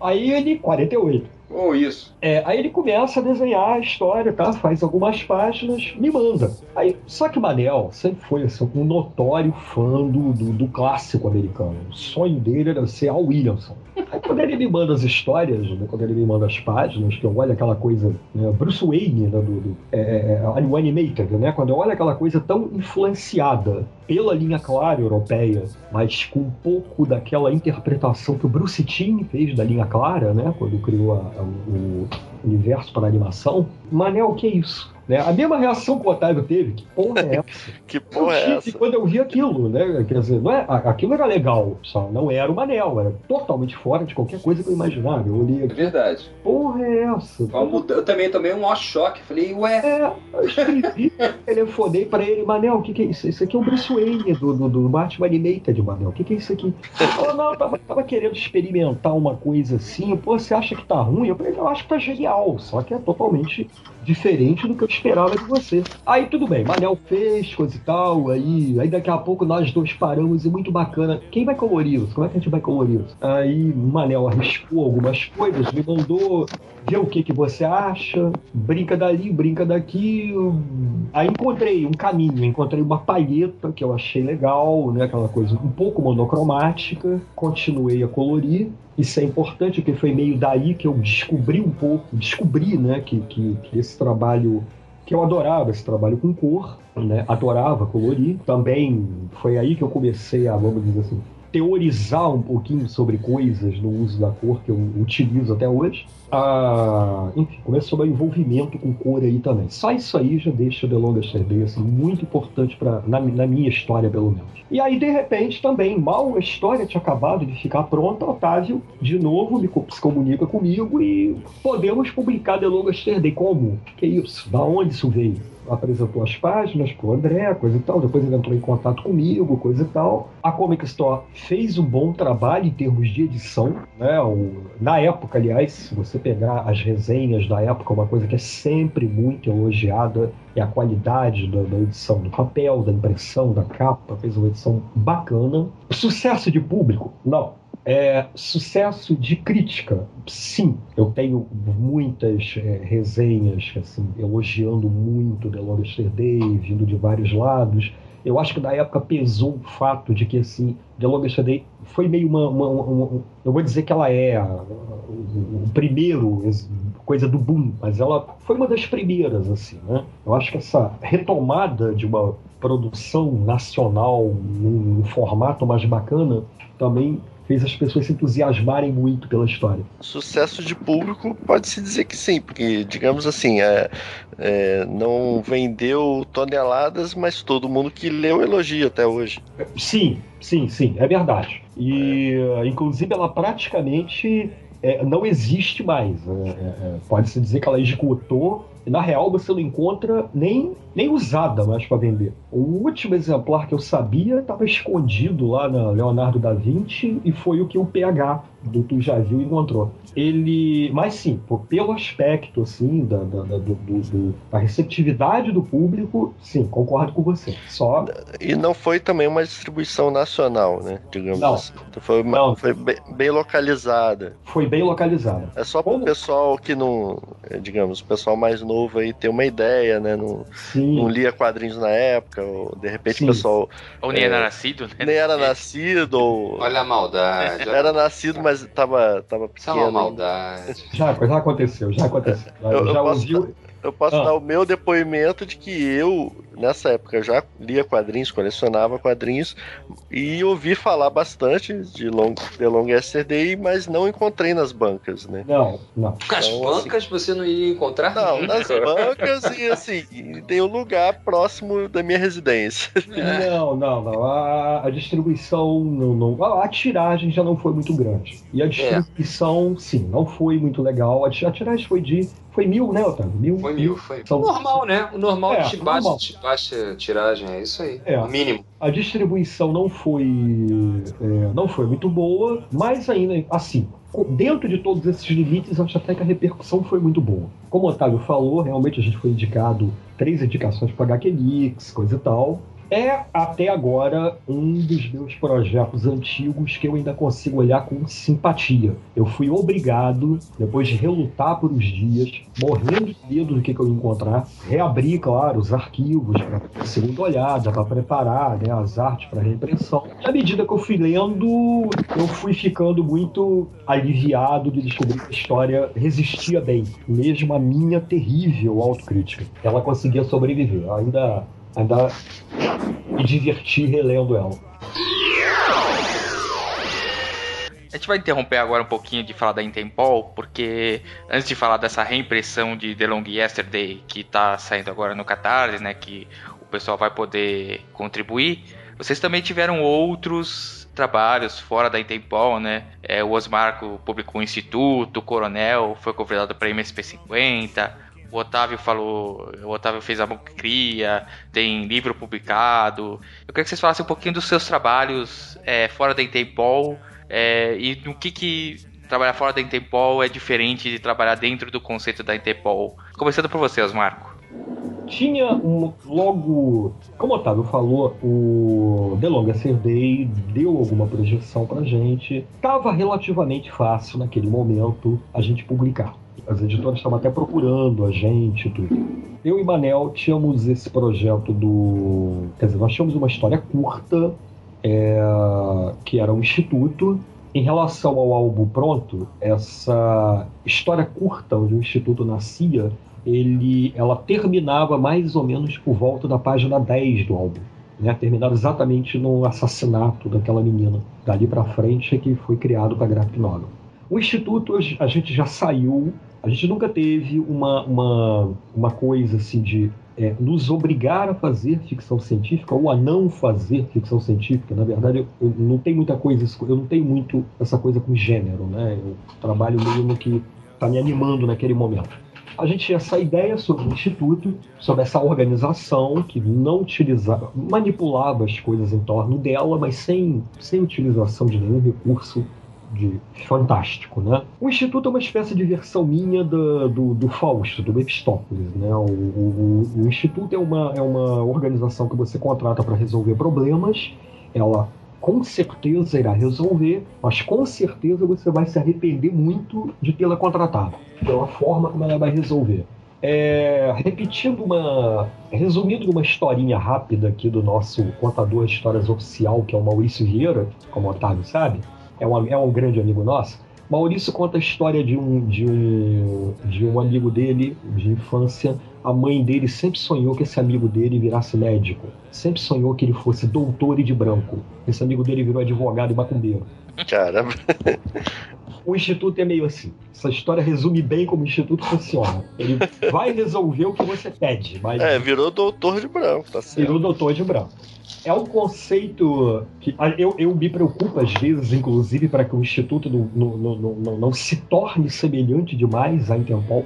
Aí ele, 48. Ou oh, isso. É, aí ele começa a desenhar a história, tá? Faz algumas páginas, me manda. Aí, só que Manel sempre foi assim, um notório fã do, do, do, clássico americano. O sonho dele era ser Al Williamson. Aí quando ele me manda as histórias, né, quando ele me manda as páginas, que eu olho aquela coisa, né, Bruce Wayne, né, do, do é, é, é o Animated, né? Quando eu olho aquela coisa tão influenciada pela linha clara europeia, mas com um pouco daquela interpretação que o Bruce Timm fez da linha clara, né? Quando criou a, a, o universo para animação. Manel, o que é isso? Né? A mesma reação que o Otávio teve, que porra é essa? que porra é essa? quando eu vi aquilo, né? Quer dizer, não é, aquilo era legal, só não era o Manel, era totalmente fora de qualquer coisa que eu imaginava. Eu olhei aqui. Verdade. Porra é essa? Eu também tomei um maior choque. Falei, ué. É, eu escrevi, telefonei pra ele, Manel, o que, que é isso? Isso aqui é o Bruce Wayne do, do, do Batman Animated, Manel. O que, que é isso aqui? Ele falou, não, eu tava, tava querendo experimentar uma coisa assim. Pô, você acha que tá ruim? Eu falei, eu acho que tá genial, só que é totalmente diferente do que eu esperava de você. Aí tudo bem, Manel fez, coisa e tal, aí, aí daqui a pouco nós dois paramos e muito bacana. Quem vai colorir isso? Como é que a gente vai colorir isso? Aí Manel arriscou algumas coisas, me mandou ver o que, que você acha, brinca dali, brinca daqui. Aí encontrei um caminho, encontrei uma palheta que eu achei legal, né? Aquela coisa um pouco monocromática, continuei a colorir. Isso é importante, porque foi meio daí que eu descobri um pouco, descobri, né, que, que, que esse trabalho que eu adorava esse trabalho com cor, né? adorava colorir. Também foi aí que eu comecei a, vamos dizer assim, teorizar um pouquinho sobre coisas no uso da cor que eu utilizo até hoje. Ah, enfim, começou meu envolvimento com cor aí também. Só isso aí já deixa The Longest Day assim, muito importante para na, na, minha história, pelo menos. E aí, de repente, também, mal a história tinha acabado de ficar pronta, Otávio, de novo, me, se comunica comigo e podemos publicar The Longest Day. Como? Que isso? Da onde isso veio? Apresentou as páginas pro André, coisa e tal. Depois ele entrou em contato comigo, coisa e tal. A Comic Store fez um bom trabalho em termos de edição, né? O, na época, aliás, se você pegar as resenhas da época, uma coisa que é sempre muito elogiada é a qualidade da, da edição do papel, da impressão, da capa. Fez uma edição bacana. Sucesso de público? Não é, sucesso de crítica, sim. Eu tenho muitas é, resenhas assim, elogiando muito Longest Day, vindo de vários lados. Eu acho que na época pesou o fato de que assim, Longest Day foi meio uma, uma, uma, uma Eu vou dizer que ela é o, o, primeiro coisa do boom, mas ela foi uma das primeiras, assim, né? Eu acho que essa retomada de uma produção nacional num, num formato mais bacana também fez as pessoas se entusiasmarem muito pela história. Sucesso de público pode-se dizer que sim, porque, digamos assim, é, é, não vendeu toneladas, mas todo mundo que leu elogia até hoje. Sim, sim, sim, é verdade. E, é. inclusive, ela praticamente é, não existe mais. É, é, pode-se dizer que ela esgotou na real você não encontra nem, nem usada mais para vender. O último exemplar que eu sabia estava escondido lá na Leonardo da Vinci e foi o que o PH do Tu Já Viu encontrou. Ele, mas sim, pelo aspecto assim da, da, da, do, do, da receptividade do público, sim, concordo com você. Só e não foi também uma distribuição nacional, né? Digamos não. assim. Então foi, uma, não. foi bem, bem, localizada. Foi bem localizada. É só para o pessoal que não, digamos, o pessoal mais novo aí ter uma ideia, né? Não, não lia quadrinhos na época, ou de repente sim. o pessoal ou nem é, era nascido, né? Nem era nascido ou olha a maldade. Era nascido, mas tava, tava pequeno. É uma maldade. Já, já aconteceu, já aconteceu. Eu, já eu posso, eu posso ah. dar o meu depoimento de que eu nessa época eu já lia quadrinhos, colecionava quadrinhos e ouvi falar bastante de Long, The Long Yesterday, mas não encontrei nas bancas, né? Não, não. Nas então, bancas assim, você não ia encontrar? Não, nas bancas e assim, tem um lugar próximo da minha residência. É. Não, não, não. A, a distribuição, não, não, a, a, tiragem já não foi muito grande. E a é. distribuição, é. sim, não foi muito legal. A, a tiragem foi de foi mil, né, Otávio? Mil. Foi mil, foi. São... Normal, né? O normal é, de base, Baixa tiragem, é isso aí. É. Mínimo. A distribuição não foi, é, não foi muito boa, mas ainda assim, dentro de todos esses limites, acho até que a repercussão foi muito boa. Como o Otávio falou, realmente a gente foi indicado três indicações para HQ coisa e tal é até agora um dos meus projetos antigos que eu ainda consigo olhar com simpatia. Eu fui obrigado, depois de relutar por uns dias, morrendo de medo do que, que eu ia encontrar, reabrir, claro, os arquivos para segunda olhada, para preparar né, as artes para reimpressão. À medida que eu fui lendo, eu fui ficando muito aliviado de descobrir que a história resistia bem, mesmo a minha terrível autocrítica. Ela conseguia sobreviver. Ainda ainda me divertir relendo ela. A gente vai interromper agora um pouquinho de falar da Intempol, porque antes de falar dessa reimpressão de The Long Yesterday que tá saindo agora no Catarse, né, que o pessoal vai poder contribuir, vocês também tiveram outros trabalhos fora da Intempol, né? É, o Osmarco publicou o Instituto, o Coronel foi convidado para MSP 50, o Otávio falou, o Otávio fez a cria, tem livro publicado. Eu queria que vocês falassem um pouquinho dos seus trabalhos é, fora da Intempol é, e no que, que trabalhar fora da Intempol é diferente de trabalhar dentro do conceito da Intempol. Começando por você, Osmarco. Tinha um, logo, como o Otávio falou, o The Longest Day deu alguma projeção pra gente. Tava relativamente fácil naquele momento a gente publicar. As editoras estavam até procurando a gente tudo. Eu e Manel tínhamos esse projeto do. Quer dizer, nós tínhamos uma história curta, é, que era um instituto. Em relação ao álbum pronto, essa história curta onde o instituto nascia, ele, ela terminava mais ou menos por volta da página 10 do álbum. Né, terminava exatamente no assassinato daquela menina. Dali para frente é que foi criado para graphic novel. O instituto a gente já saiu a gente nunca teve uma, uma, uma coisa assim de é, nos obrigar a fazer ficção científica ou a não fazer ficção científica. Na verdade, eu, eu, não tenho muita coisa, eu não tenho muito essa coisa com gênero, né? Eu trabalho meio no que está me animando naquele momento. A gente tinha essa ideia sobre o instituto, sobre essa organização que não utilizava, manipulava as coisas em torno dela, mas sem, sem utilização de nenhum recurso de fantástico, né? O Instituto é uma espécie de versão minha do, do, do Fausto, do Mephistópolis, né? O, o, o, Instituto é uma, é uma organização que você contrata para resolver problemas, ela com certeza irá resolver, mas com certeza você vai se arrepender muito de tê-la contratado, pela forma como ela vai resolver. É, repetindo uma. Resumindo uma historinha rápida aqui do nosso contador de histórias oficial, que é o Maurício Vieira, como o Otávio sabe, é um, é um grande amigo nosso. Maurício conta a história de um, de, um, de um amigo dele de infância. A mãe dele sempre sonhou que esse amigo dele virasse médico. Sempre sonhou que ele fosse doutor e de branco. Esse amigo dele virou advogado e macumbeiro. Caramba. O Instituto é meio assim. Essa história resume bem como o Instituto funciona. Ele vai resolver o que você pede. Mas... É, virou doutor de branco, tá certo. Virou doutor de branco é um conceito que eu, eu me preocupo às vezes, inclusive, para que o Instituto não, não, não, não, se torne semelhante demais à Interpol.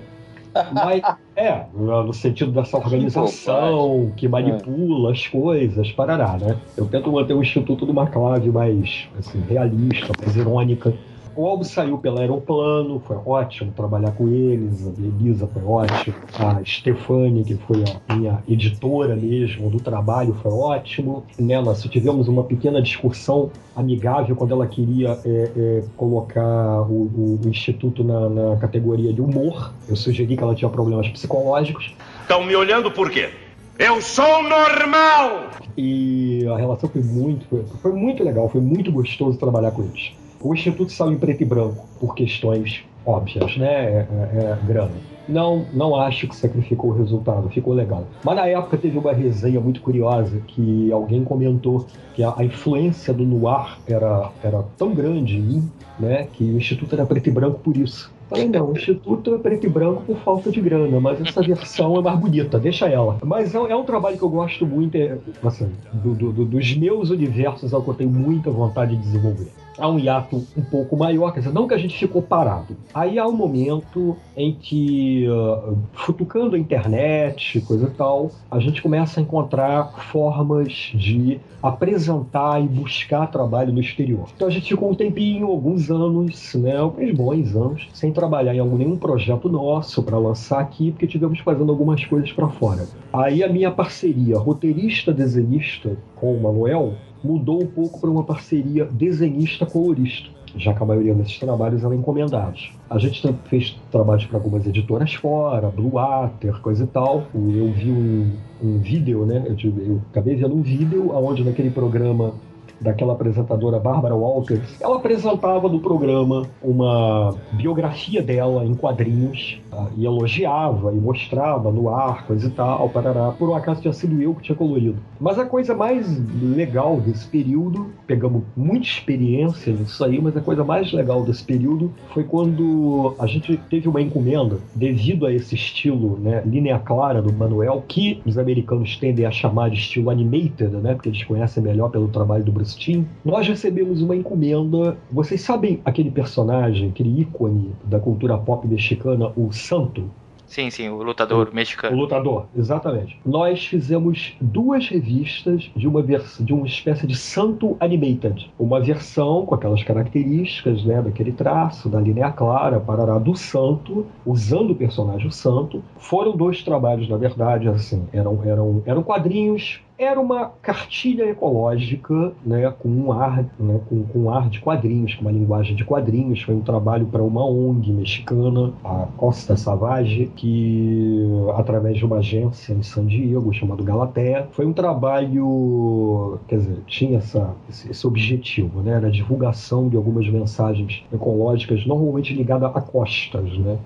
Mas, é, no sentido dessa organização que manipula as coisas, parará, né? Eu tento manter o Instituto numa clave mais assim, realista, mais irônica. O álbum saiu pela Aeroplano, foi ótimo trabalhar com eles, a Elisa foi ótimo, a Stefani, que foi a minha editora mesmo do trabalho, foi ótimo. Nela tivemos uma pequena discussão amigável quando ela queria é, é, colocar o, o, Instituto na, na categoria de humor. Eu sugeri que ela tinha problemas psicológicos. Estão me olhando por quê? Eu sou normal! E a relação foi muito, foi muito legal, foi muito gostoso trabalhar com eles. O Instituto saiu em preto e branco por questões óbvias, né? É, é, é, grana. Não, não acho que sacrificou o resultado, ficou legal. Mas na época teve uma resenha muito curiosa que alguém comentou que a, a influência do noir era, era tão grande em mim, né? Que o Instituto era preto e branco por isso. Falei, não, o Instituto é preto e branco por falta de grana, mas essa versão é mais bonita, deixa ela. Mas é, é um trabalho que eu gosto muito, é, assim, do, do, dos meus universos, é o que eu tenho muita vontade de desenvolver. Há um hiato um pouco maior, quer dizer, não que a gente ficou parado. Aí há um momento em que, uh, futucando a internet, coisa e tal, a gente começa a encontrar formas de apresentar e buscar trabalho no exterior. Então a gente ficou um tempinho, alguns anos, né, alguns bons anos, sem trabalhar em algum nenhum projeto nosso para lançar aqui, porque tivemos fazendo algumas coisas para fora. Aí a minha parceria roteirista-desenhista com o Manuel mudou um pouco para uma parceria desenhista-colorista, já que a maioria desses trabalhos eram encomendados. A gente fez trabalhos para algumas editoras fora, Blue Water, coisa e tal. Eu vi um, um vídeo, né? Eu, eu acabei vendo um vídeo onde naquele programa daquela apresentadora Bárbara Walters, ela apresentava no programa uma biografia dela em quadrinhos uh, e elogiava e mostrava no ar, coisa e tal, parará. Por um acaso tinha sido eu que tinha colorido. Mas a coisa mais legal desse período, pegamos muita experiência nisso aí, mas a coisa mais legal desse período foi quando a gente teve uma encomenda, devido a esse estilo, né, linha clara do Manuel, que os americanos tendem a chamar de estilo animated, né, porque eles conhecem melhor pelo trabalho do Bruce Steam, nós recebemos uma encomenda. Vocês sabem aquele personagem, aquele ícone da cultura pop mexicana, o Santo? Sim, sim, o lutador o, mexicano. O lutador, exatamente. Nós fizemos duas revistas de uma de uma espécie de Santo Animated. Uma versão com aquelas características, né, daquele traço, da linha clara, parará do Santo, usando o personagem o Santo. Foram dois trabalhos, na verdade, assim, eram, eram, eram quadrinhos era uma cartilha ecológica, né, com um ar, né, com, com um ar de quadrinhos, com uma linguagem de quadrinhos. Foi um trabalho para uma ONG mexicana, a Costa Savage, que através de uma agência em San Diego chamada Galatea, foi um trabalho, quer dizer, tinha essa, esse, esse objetivo, né, era a divulgação de algumas mensagens ecológicas, normalmente ligadas a costas, né.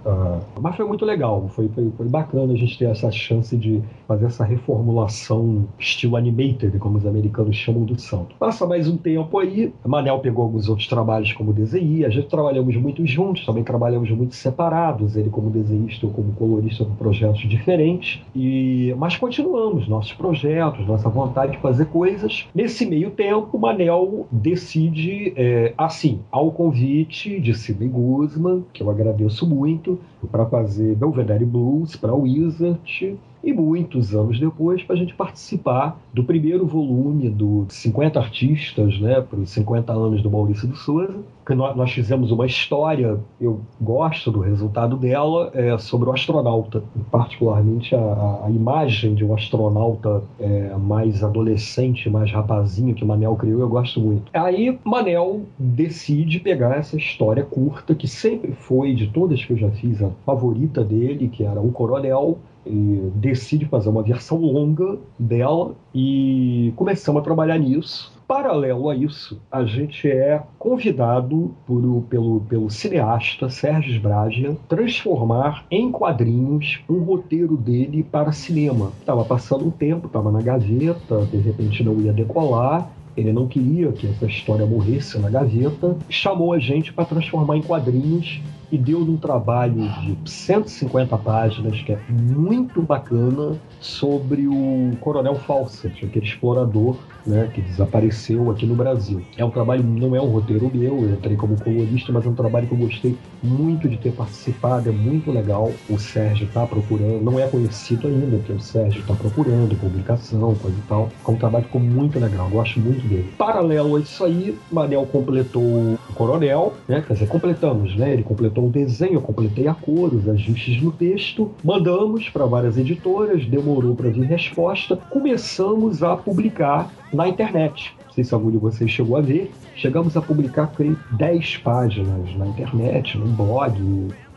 Mas foi muito legal, foi, foi, foi bacana a gente ter essa chance de fazer essa reformulação estilo animated, como os americanos chamam do santo. Passa mais um tempo aí, Manel pegou alguns outros trabalhos como desenhista, a gente trabalhamos muito juntos, também trabalhamos muito separados, ele como desenhista ou como colorista com projetos diferentes, e mas continuamos nossos projetos, nossa vontade de fazer coisas. Nesse meio tempo, Manel decide, é, assim, ao convite de Sidney Guzman, que eu agradeço muito, para fazer Belvedere Blues para Wizard, e muitos anos depois para a gente participar do primeiro volume do 50 artistas, né, para os 50 anos do Maurício de Souza, que nós, nós, fizemos uma história, eu gosto do resultado dela, é, sobre o astronauta, particularmente a, a imagem de um astronauta é, mais adolescente, mais rapazinho que Manel criou, eu gosto muito. Aí Manel decide pegar essa história curta, que sempre foi, de todas que eu já fiz, a favorita dele, que era o Coronel, decide fazer uma versão longa dela e começamos a trabalhar nisso. Paralelo a isso, a gente é convidado por, pelo, pelo cineasta Sérgio Sbragia transformar em quadrinhos um roteiro dele para cinema. Estava passando um tempo, estava na gaveta, de repente não ia decolar, ele não queria que essa história morresse na gaveta, chamou a gente para transformar em quadrinhos e deu um trabalho de 150 páginas, que é muito bacana, sobre o Coronel Fawcett, aquele explorador né, que desapareceu aqui no Brasil. É um trabalho, não é um roteiro meu, eu entrei como colorista, mas é um trabalho que eu gostei muito de ter participado, é muito legal. O Sérgio está procurando, não é conhecido ainda, porque o Sérgio está procurando publicação, coisa e tal. É um trabalho que ficou muito legal, gosto muito dele. Paralelo a isso aí, Manel completou o Coronel, né, quer dizer, completamos, né, ele completou o desenho, eu completei a cor, os ajustes no texto, mandamos para várias editoras, demorou para vir resposta, começamos a publicar na internet. Não sei se algum de vocês chegou a ver. Chegamos a publicar, creio, 10 páginas na internet, no blog,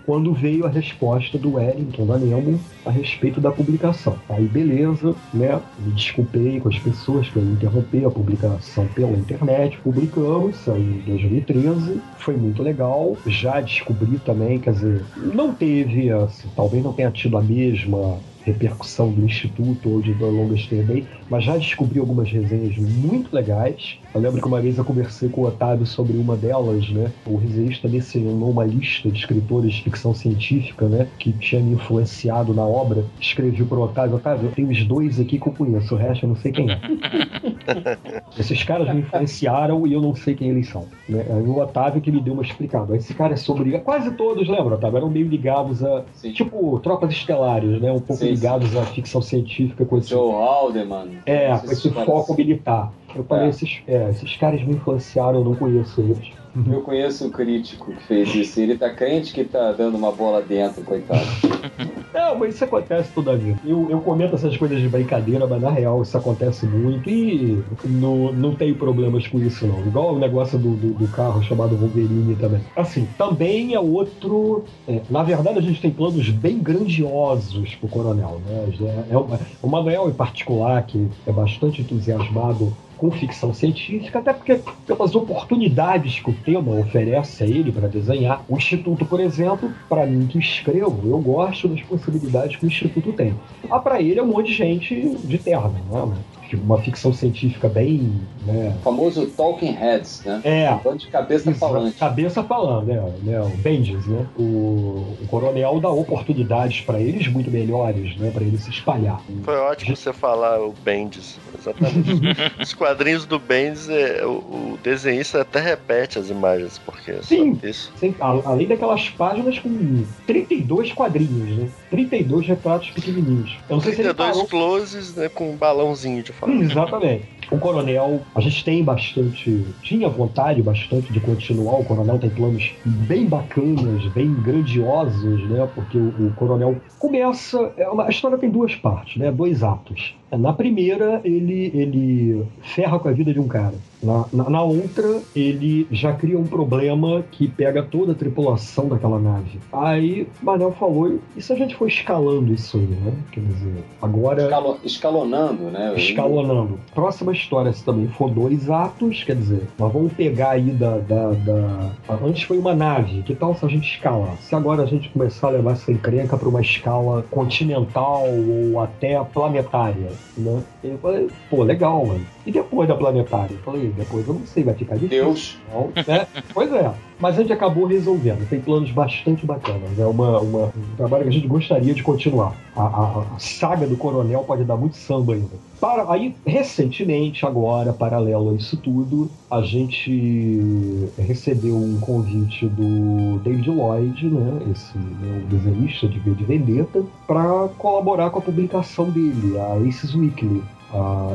quando veio a resposta do Wellington da Nemo a respeito da publicação. Aí beleza, né? Me desculpei com as pessoas que eu interrompi a publicação pela internet, publicamos, saiu em 2013, foi muito legal. Já descobri também, quer dizer, não teve, assim, talvez não tenha tido a mesma repercussão do Instituto ou de Longest Day, mas já descobri algumas resenhas muito legais. Eu lembro que uma vez eu conversei com o Otávio sobre uma delas, né? O resenhista mencionou uma lista de escritores de ficção científica, né? Que tinha me influenciado na obra. Escrevi pro Otávio, Otávio, eu tenho os dois aqui que eu conheço, o resto eu não sei quem é. Esses caras me influenciaram e eu não sei quem eles são. Né? Aí o Otávio que me deu uma explicada. Esse cara é sobre. Quase todos, lembra, Otávio? Eram meio ligados a. Sim. Tipo, tropas estelares, né? Um pouco sim, ligados sim. à ficção científica com esse. Joe Alderman. É, com esse foco militar. Eu falei, é. esses, é, esses caras me influenciaram, eu não conheço eles. Eu conheço um crítico que fez isso. Ele tá crente que tá dando uma bola dentro, coitado. Não, mas isso acontece toda vida. Eu, eu comento essas coisas de brincadeira, mas na real isso acontece muito e não, não tenho problemas com isso, não. Igual o negócio do, do, do carro chamado Wolverine também. Assim, também é outro. É, na verdade, a gente tem planos bem grandiosos pro Coronel, né? É, é, o Manuel, em particular, que é bastante entusiasmado com ficção científica, até porque pelas oportunidades que o tema oferece a ele para desenhar. O Instituto, por exemplo, para mim que escrevo, eu gosto das possibilidades que o Instituto tem. Ah, para ele é um monte de gente de terra, não é? Uma ficção científica bem. Né? O famoso Talking Heads, né? É. Um de cabeça falante. Cabeça falando, né? né? O Bendis, né? O, o coronel dá oportunidades para eles muito melhores, né? Para eles se espalhar. Foi ótimo você falar o Bendis, exatamente. Os quadrinhos do Bendis, é, o, o, desenhista até repete as imagens, porque é sim, isso. Sim, além daquelas páginas com 32 quadrinhos, né? 32 retratos pequenininhos. Eu não sei 32 se ele parou... closes, né? Com um balãozinho de Exatamente. O Coronel, a gente tem bastante, tinha vontade bastante de continuar. O Coronel tem planos bem bacanas, bem grandiosos, né? Porque o, o Coronel começa. É uma, a história tem duas partes, né? Dois atos. Na primeira, ele, ele ferra com a vida de um cara. Na, na, na, outra, ele já cria um problema que pega toda a tripulação daquela nave. Aí, Manel falou, e se a gente for escalando isso aí, né? Quer dizer, agora... Escalo, escalonando, né? Escalonando. Próxima história, se também for dois atos, quer dizer, nós vamos pegar aí da, da, da... Antes foi uma nave, que tal se a gente escalar? Se agora a gente começar a levar essa encrenca para uma escala continental ou até planetária, né? Eu falei, pô, legal, mano. E depois da planetária? Eu falei, depois eu não sei, vai ficar difícil. Deus. Não, né? pois é. Mas a gente acabou resolvendo. Tem planos bastante bacanas. É uma, uma, um trabalho que a gente gostaria de continuar. A, a, a saga do Coronel pode dar muito samba ainda. Para, aí, recentemente, agora, paralelo a isso tudo, a gente recebeu um convite do David Lloyd, né, esse o desenhista de V de Vendetta, para colaborar com a publicação dele, a Aces Weekly.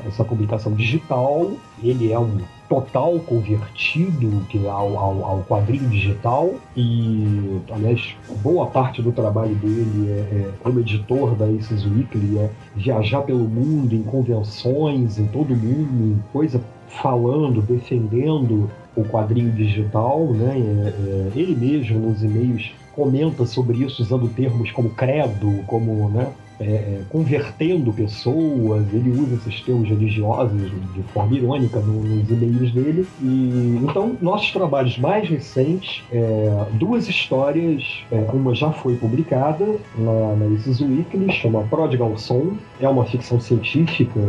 Essa publicação digital, ele é um total convertido que ao, ao, ao, quadrinho digital e, aliás, boa parte do trabalho dele é, é, como editor da Aces Weekly é viajar pelo mundo em convenções, em todo mundo, coisa falando, defendendo o quadrinho digital, né? É, é, ele mesmo nos e-mails comenta sobre isso usando termos como credo, como né, é, é, convertendo pessoas, ele usa esses termos religiosos de forma irônica nos e-mails dele. E, então, nossos trabalhos mais recentes, é, duas histórias, é, uma já foi publicada na, na Isis Weekly, chama Prodigal Son, é uma ficção científica,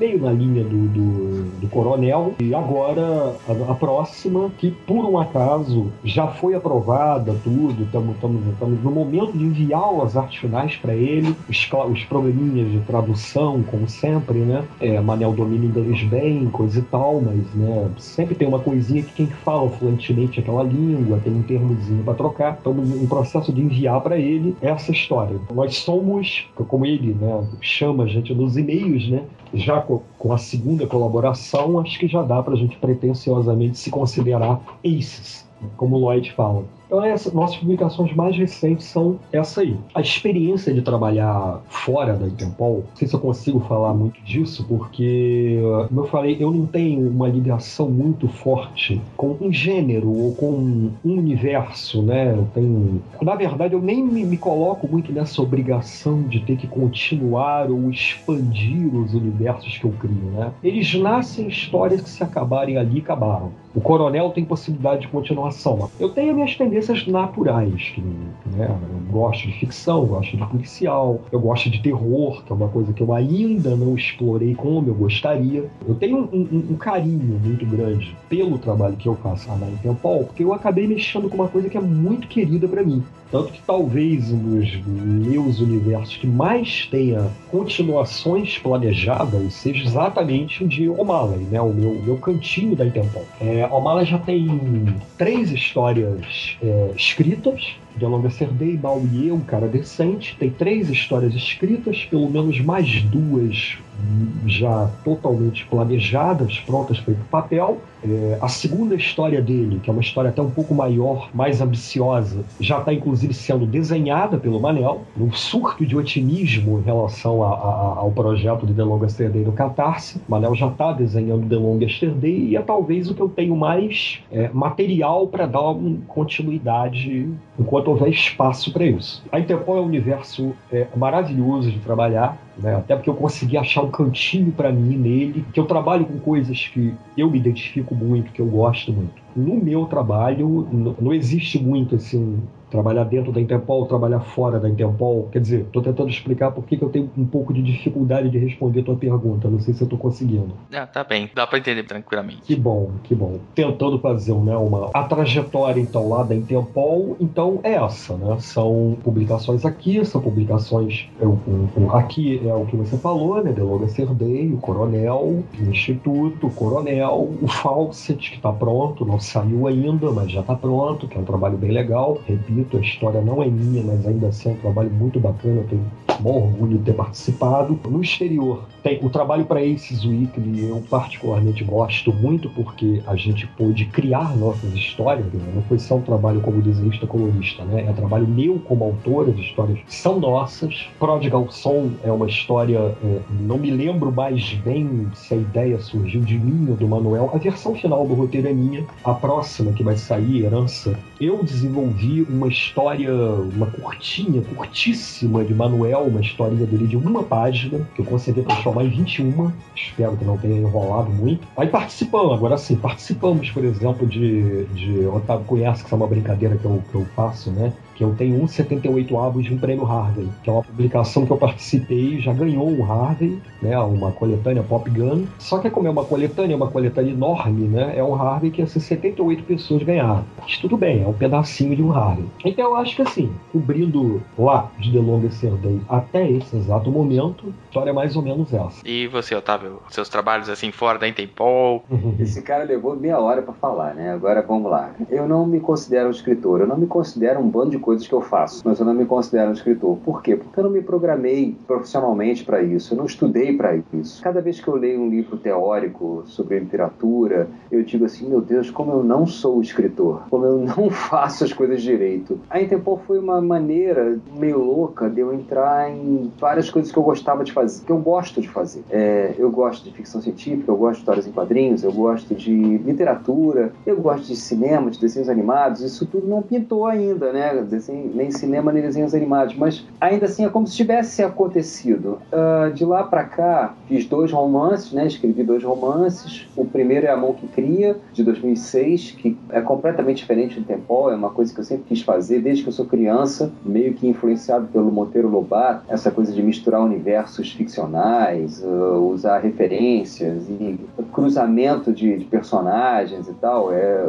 meio na linha do, do, do Coronel, e agora a, a, próxima, que por um acaso já foi aprovada, tudo, estamos no momento de enviar as artes finais para ele os, os probleminhas de tradução, como sempre, né? É, Manel domina inglês bem, coisa e tal, mas né, sempre tem uma coisinha que quem fala fluentemente aquela língua, tem um termozinho para trocar. Estamos em processo de enviar para ele essa história. Nós somos, como ele né, chama a gente nos e-mails, né? Já com, a segunda colaboração, acho que já dá para a gente pretensiosamente se considerar aces, como o Lloyd fala. Então, essa, nossas publicações mais recentes são essa aí. A experiência de trabalhar fora da Interpol, não sei se eu consigo falar muito disso, porque, como eu falei, eu não tenho uma ligação muito forte com um gênero ou com um universo, né? Eu tenho... Na verdade, eu nem me, me coloco muito nessa obrigação de ter que continuar ou expandir os universos que eu crio, né? Eles nascem histórias que se acabarem ali, acabaram. O Coronel tem possibilidade de continuação. Eu tenho minhas tendências tendências naturais. Que, né, eu gosto de ficção, gosto de policial, eu gosto de terror, que é uma coisa que eu ainda não explorei como eu gostaria. Eu tenho um, um, um carinho muito grande pelo trabalho que eu faço lá na Intempol, porque eu acabei mexendo com uma coisa que é muito querida para mim. Tanto que talvez um dos meus universos que mais tenha continuações planejadas seja exatamente o de O'Malley, né? O meu, meu cantinho da Intempol. É, O'Malley já tem três histórias é, escritas, de Alonga Serdei, Mal e eu, um cara decente. Tem três histórias escritas, pelo menos mais duas já totalmente planejadas, prontas para ir para papel. É, a segunda história dele, que é uma história até um pouco maior, mais ambiciosa, já está inclusive sendo desenhada pelo Manel, num surto de otimismo em relação a, a, ao projeto de The Longest Day no Catarse. O Manel já está desenhando The Longest Day e é talvez o que eu tenho mais é, material para dar uma continuidade enquanto houver espaço para isso. A Interpol é um universo é, maravilhoso de trabalhar né? Até porque eu consegui achar um cantinho para mim nele, que eu trabalho com coisas que eu me identifico muito, que eu gosto muito. No meu trabalho, não existe muito assim trabalhar dentro da Interpol, trabalhar fora da Interpol. Quer dizer, estou tentando explicar por que, que eu tenho um pouco de dificuldade de responder a tua pergunta. Não sei se eu estou conseguindo. Ah, tá bem. Dá para entender tranquilamente. Que bom, que bom. Tentando fazer né, uma... A trajetória, então, lá da Interpol, então, é essa, né? São publicações aqui, são publicações... Eu, um, aqui é o que você falou, né? Deloga Serdei, o Coronel, o Instituto, o Coronel, o Fawcett, que está pronto, não saiu ainda, mas já está pronto, que é um trabalho bem legal. Repito, a história não é minha, mas ainda assim é um trabalho muito bacana, eu maior orgulho de ter participado. No exterior, tem o trabalho para Aces Weekly, eu particularmente gosto muito porque a gente pôde criar nossas histórias, né? não foi só um trabalho como desenhista colorista, né? É um trabalho meu como autor, as histórias são nossas. Prodigal Son é uma história, é, não me lembro mais bem se a ideia surgiu de mim ou do Manuel. A versão final do roteiro é minha, a próxima que vai sair, Herança, eu desenvolvi uma história, uma curtinha, curtíssima de Manuel, uma historinha dele de uma página, que eu consegui transformar em 21. Espero que não tenha enrolado muito. Aí participamos, agora sim, participamos, por exemplo, de. de Otávio conhece, que é uma brincadeira que eu, que eu faço, né? Que eu tenho 1,78 avos de um prêmio Harvey, que é uma publicação que eu participei, já ganhou um Harvey, né, uma coletânea Pop Gun. Só que como é uma coletânea, uma coletânea enorme, né, é um Harvey que essas 78 pessoas ganharam. Mas tudo bem, é um pedacinho de um Harvey. Então eu acho que assim, cobrindo lá de The Longest Day até esse exato momento, a história é mais ou menos essa. E você, Otávio, seus trabalhos assim fora da Intempol? Esse cara levou meia hora para falar, né? Agora vamos lá. Eu não me considero um escritor, eu não me considero um bando de coisas que eu faço, mas eu não me considero um escritor. Por quê? Porque eu não me programei profissionalmente para isso, eu não estudei para isso. Cada vez que eu leio um livro teórico sobre literatura, eu digo assim: meu Deus, como eu não sou escritor, como eu não faço as coisas direito. A Interpol foi uma maneira meio louca de eu entrar em várias coisas que eu gostava de fazer, que eu gosto de fazer. É, eu gosto de ficção científica, eu gosto de histórias em quadrinhos, eu gosto de literatura, eu gosto de cinema, de desenhos animados. Isso tudo não pintou ainda, né? Desenho, nem cinema nem desenhos animados, mas ainda assim é como se tivesse acontecido. Uh, de lá para cá, fiz dois romances, né? Escrevi dois romances. O primeiro é A Mão que Cria, de 2006, que é completamente diferente do Tempo, é uma coisa que eu sempre quis fazer desde que eu sou criança, meio que influenciado pelo Monteiro Lobato, essa coisa de misturar universos ficcionais, uh, usar referências e cruzamento de, de personagens e tal. É,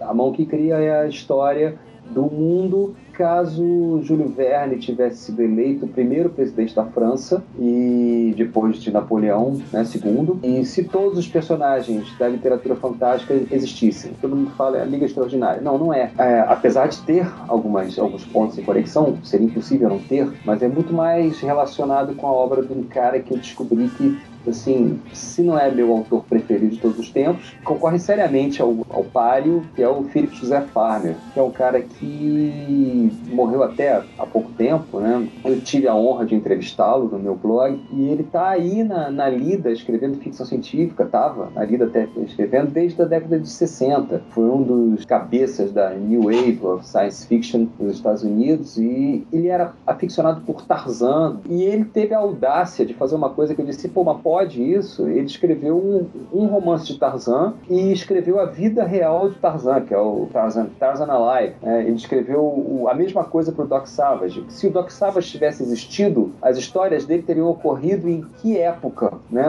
a Mão que Cria é a história do mundo caso Júlio Verne tivesse sido eleito primeiro presidente da França e depois de Napoleão, né, segundo, e se todos os personagens da literatura fantástica existissem. Todo mundo fala é a Liga Extraordinária. Não, não é. é apesar de ter algumas, alguns pontos de conexão, seria impossível não ter, mas é muito mais relacionado com a obra de um cara que eu descobri que assim, se não é meu autor preferido de todos os tempos, concorre seriamente ao, ao páreo, que é o Philip José Farmer, que é um cara que morreu até há pouco tempo, né? Eu tive a honra de entrevistá-lo no meu blog, e ele tá aí na, na lida escrevendo ficção científica, tava na lida até escrevendo desde a década de 60. Foi um dos cabeças da New Wave of Science Fiction nos Estados Unidos, e ele era aficionado por Tarzan, e ele teve a audácia de fazer uma coisa que eu disse, pô, uma pode isso, ele escreveu um, um romance de Tarzan e escreveu a vida real de Tarzan, que é o Tarzan, Tarzan Alive. É, ele escreveu o, a mesma coisa para o Doc Savage. Se o Doc Savage tivesse existido, as histórias dele teriam ocorrido em que época, né?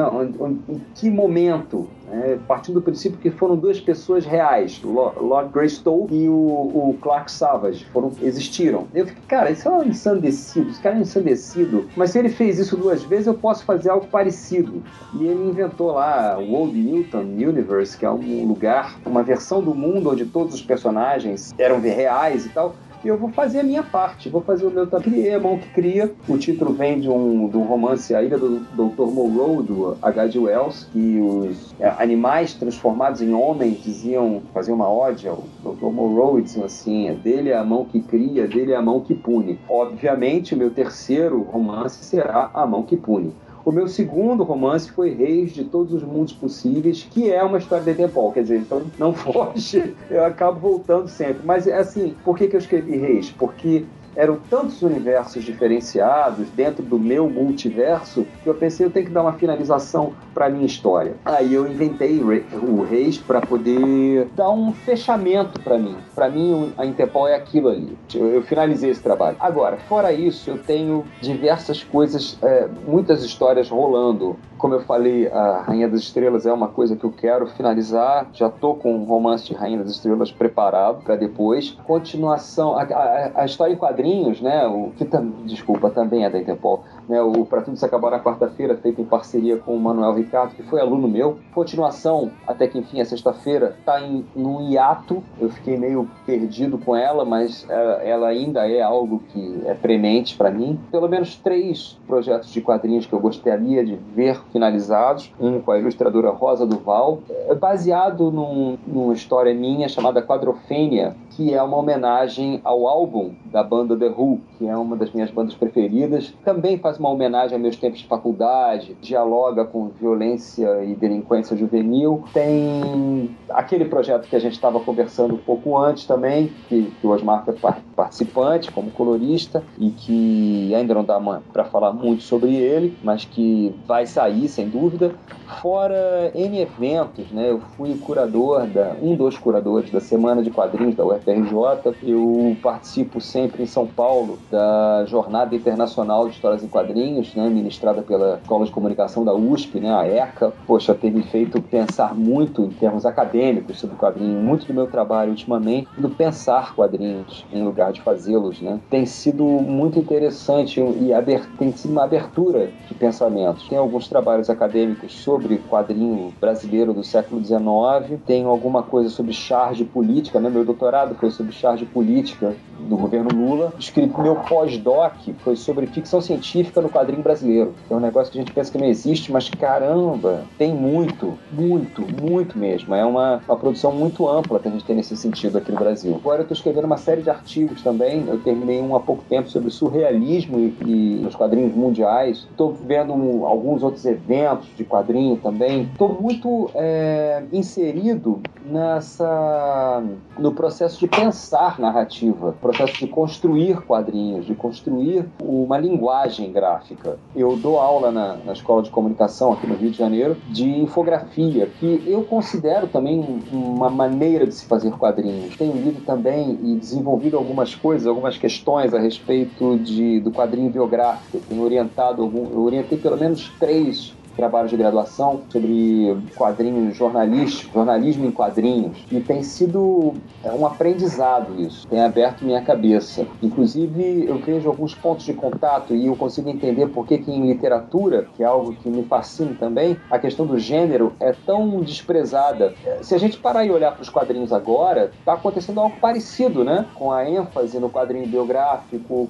em que momento? É, partindo do princípio que foram duas pessoas reais, Lord Greystoke e o, o, Clark Savage, foram, existiram. Eu fiquei, cara, isso é um ensandecido, esse cara é um ensandecido, mas se ele fez isso duas vezes, eu posso fazer algo parecido. E ele inventou lá o Old Newton Universe, que é um lugar, uma versão do mundo onde todos os personagens eram reais e tal, e eu vou fazer a minha parte, vou fazer o meu criei a mão que cria. O título vem de um, de um romance A Ilha do Dr. Moreau, do H.G. Wells, que os é, animais transformados em homens diziam, faziam uma ode ao Dr. Moreau e diziam assim, é dele é a mão que cria, dele é a mão que pune. Obviamente, o meu terceiro romance será A Mão que Pune. O meu segundo romance foi Reis de Todos os Mundos Possíveis, que é uma história de Edempol. Quer dizer, então não foge, eu acabo voltando sempre. Mas, assim, por que, que eu escrevi Reis? Porque eram tantos universos diferenciados dentro do meu multiverso que eu pensei eu tenho que dar uma finalização para minha história. Aí eu inventei o Reis para poder dar um fechamento para mim. Para mim a Interpol é aquilo ali. Eu, finalizei esse trabalho. Agora, fora isso, eu tenho diversas coisas, é, muitas histórias rolando. Como eu falei, a Rainha das Estrelas é uma coisa que eu quero finalizar. Já tô com um romance de Rainha das Estrelas preparado para depois. Continuação, a, a, a história em quadrinhos quadrinhos, né? O que tam, desculpa, também é da Interpol, né? O Pra Tudo Se Acabar na quarta-feira, feito em parceria com o Manuel Ricardo, que foi aluno meu. Continuação, até que enfim, a sexta-feira, tá em num hiato. Eu fiquei meio perdido com ela, mas ela, ela ainda é algo que é premente para mim. Pelo menos três projetos de quadrinhos que eu gostaria de ver finalizados. Um com a ilustradora Rosa Duval, é baseado num, numa história minha chamada Quadrofênia, que é uma homenagem ao álbum da banda The Who, que é uma das minhas bandas preferidas. Também faz uma homenagem a meus tempos de faculdade, dialoga com violência e delinquência juvenil. Tem aquele projeto que a gente estava conversando um pouco antes também, que, que o Osmar foi participante como colorista e que ainda não dá para falar muito sobre ele, mas que vai sair sem dúvida. Fora N eventos, né? Eu fui curador da um dos curadores da Semana de Quadrinhos da UFRJ UFRJ. Eu participo sempre em São Paulo da Jornada Internacional de Histórias em Quadrinhos, né, ministrada pela Escola de Comunicação da USP, né, a ECA. Poxa, tem me feito pensar muito em termos acadêmicos sobre quadrinhos. Muito do meu trabalho ultimamente do pensar quadrinhos em lugar de fazê-los, né? Tem sido muito interessante e tem sido uma abertura de pensamentos. Tem alguns trabalhos acadêmicos sobre quadrinho brasileiro do século XIX, tenho alguma coisa sobre charge política, né? Meu doutorado foi sobre charge política do governo Lula. Escrito meu pós-doc foi sobre ficção científica no quadrinho brasileiro. É um negócio que a gente pensa que não existe, mas caramba, tem muito, muito, muito mesmo. É uma, uma produção muito ampla que a gente tem nesse sentido aqui no Brasil. Agora eu estou escrevendo uma série de artigos também. Eu terminei um há pouco tempo sobre surrealismo e, e os quadrinhos mundiais. Estou vendo um, alguns outros eventos de quadrinho também. Estou muito é, inserido nessa no processo de pensar narrativa, processo de construir quadrinhos, de construir uma linguagem gráfica. Eu dou aula na, na escola de comunicação aqui no Rio de Janeiro de infografia, que eu considero também uma maneira de se fazer quadrinhos. Tenho lido também e desenvolvido algumas coisas, algumas questões a respeito de, do quadrinho biográfico. Tenho orientado, algum, eu orientei pelo menos três trabalho de graduação sobre quadrinhos jornalísticos, jornalismo em quadrinhos, e tem sido é, um aprendizado isso, tem aberto minha cabeça. Inclusive, eu vejo alguns pontos de contato e eu consigo entender por que, que em literatura, que é algo que me fascina também, a questão do gênero é tão desprezada. Se a gente parar e olhar para os quadrinhos agora, está acontecendo algo parecido, né? Com a ênfase no quadrinho biográfico,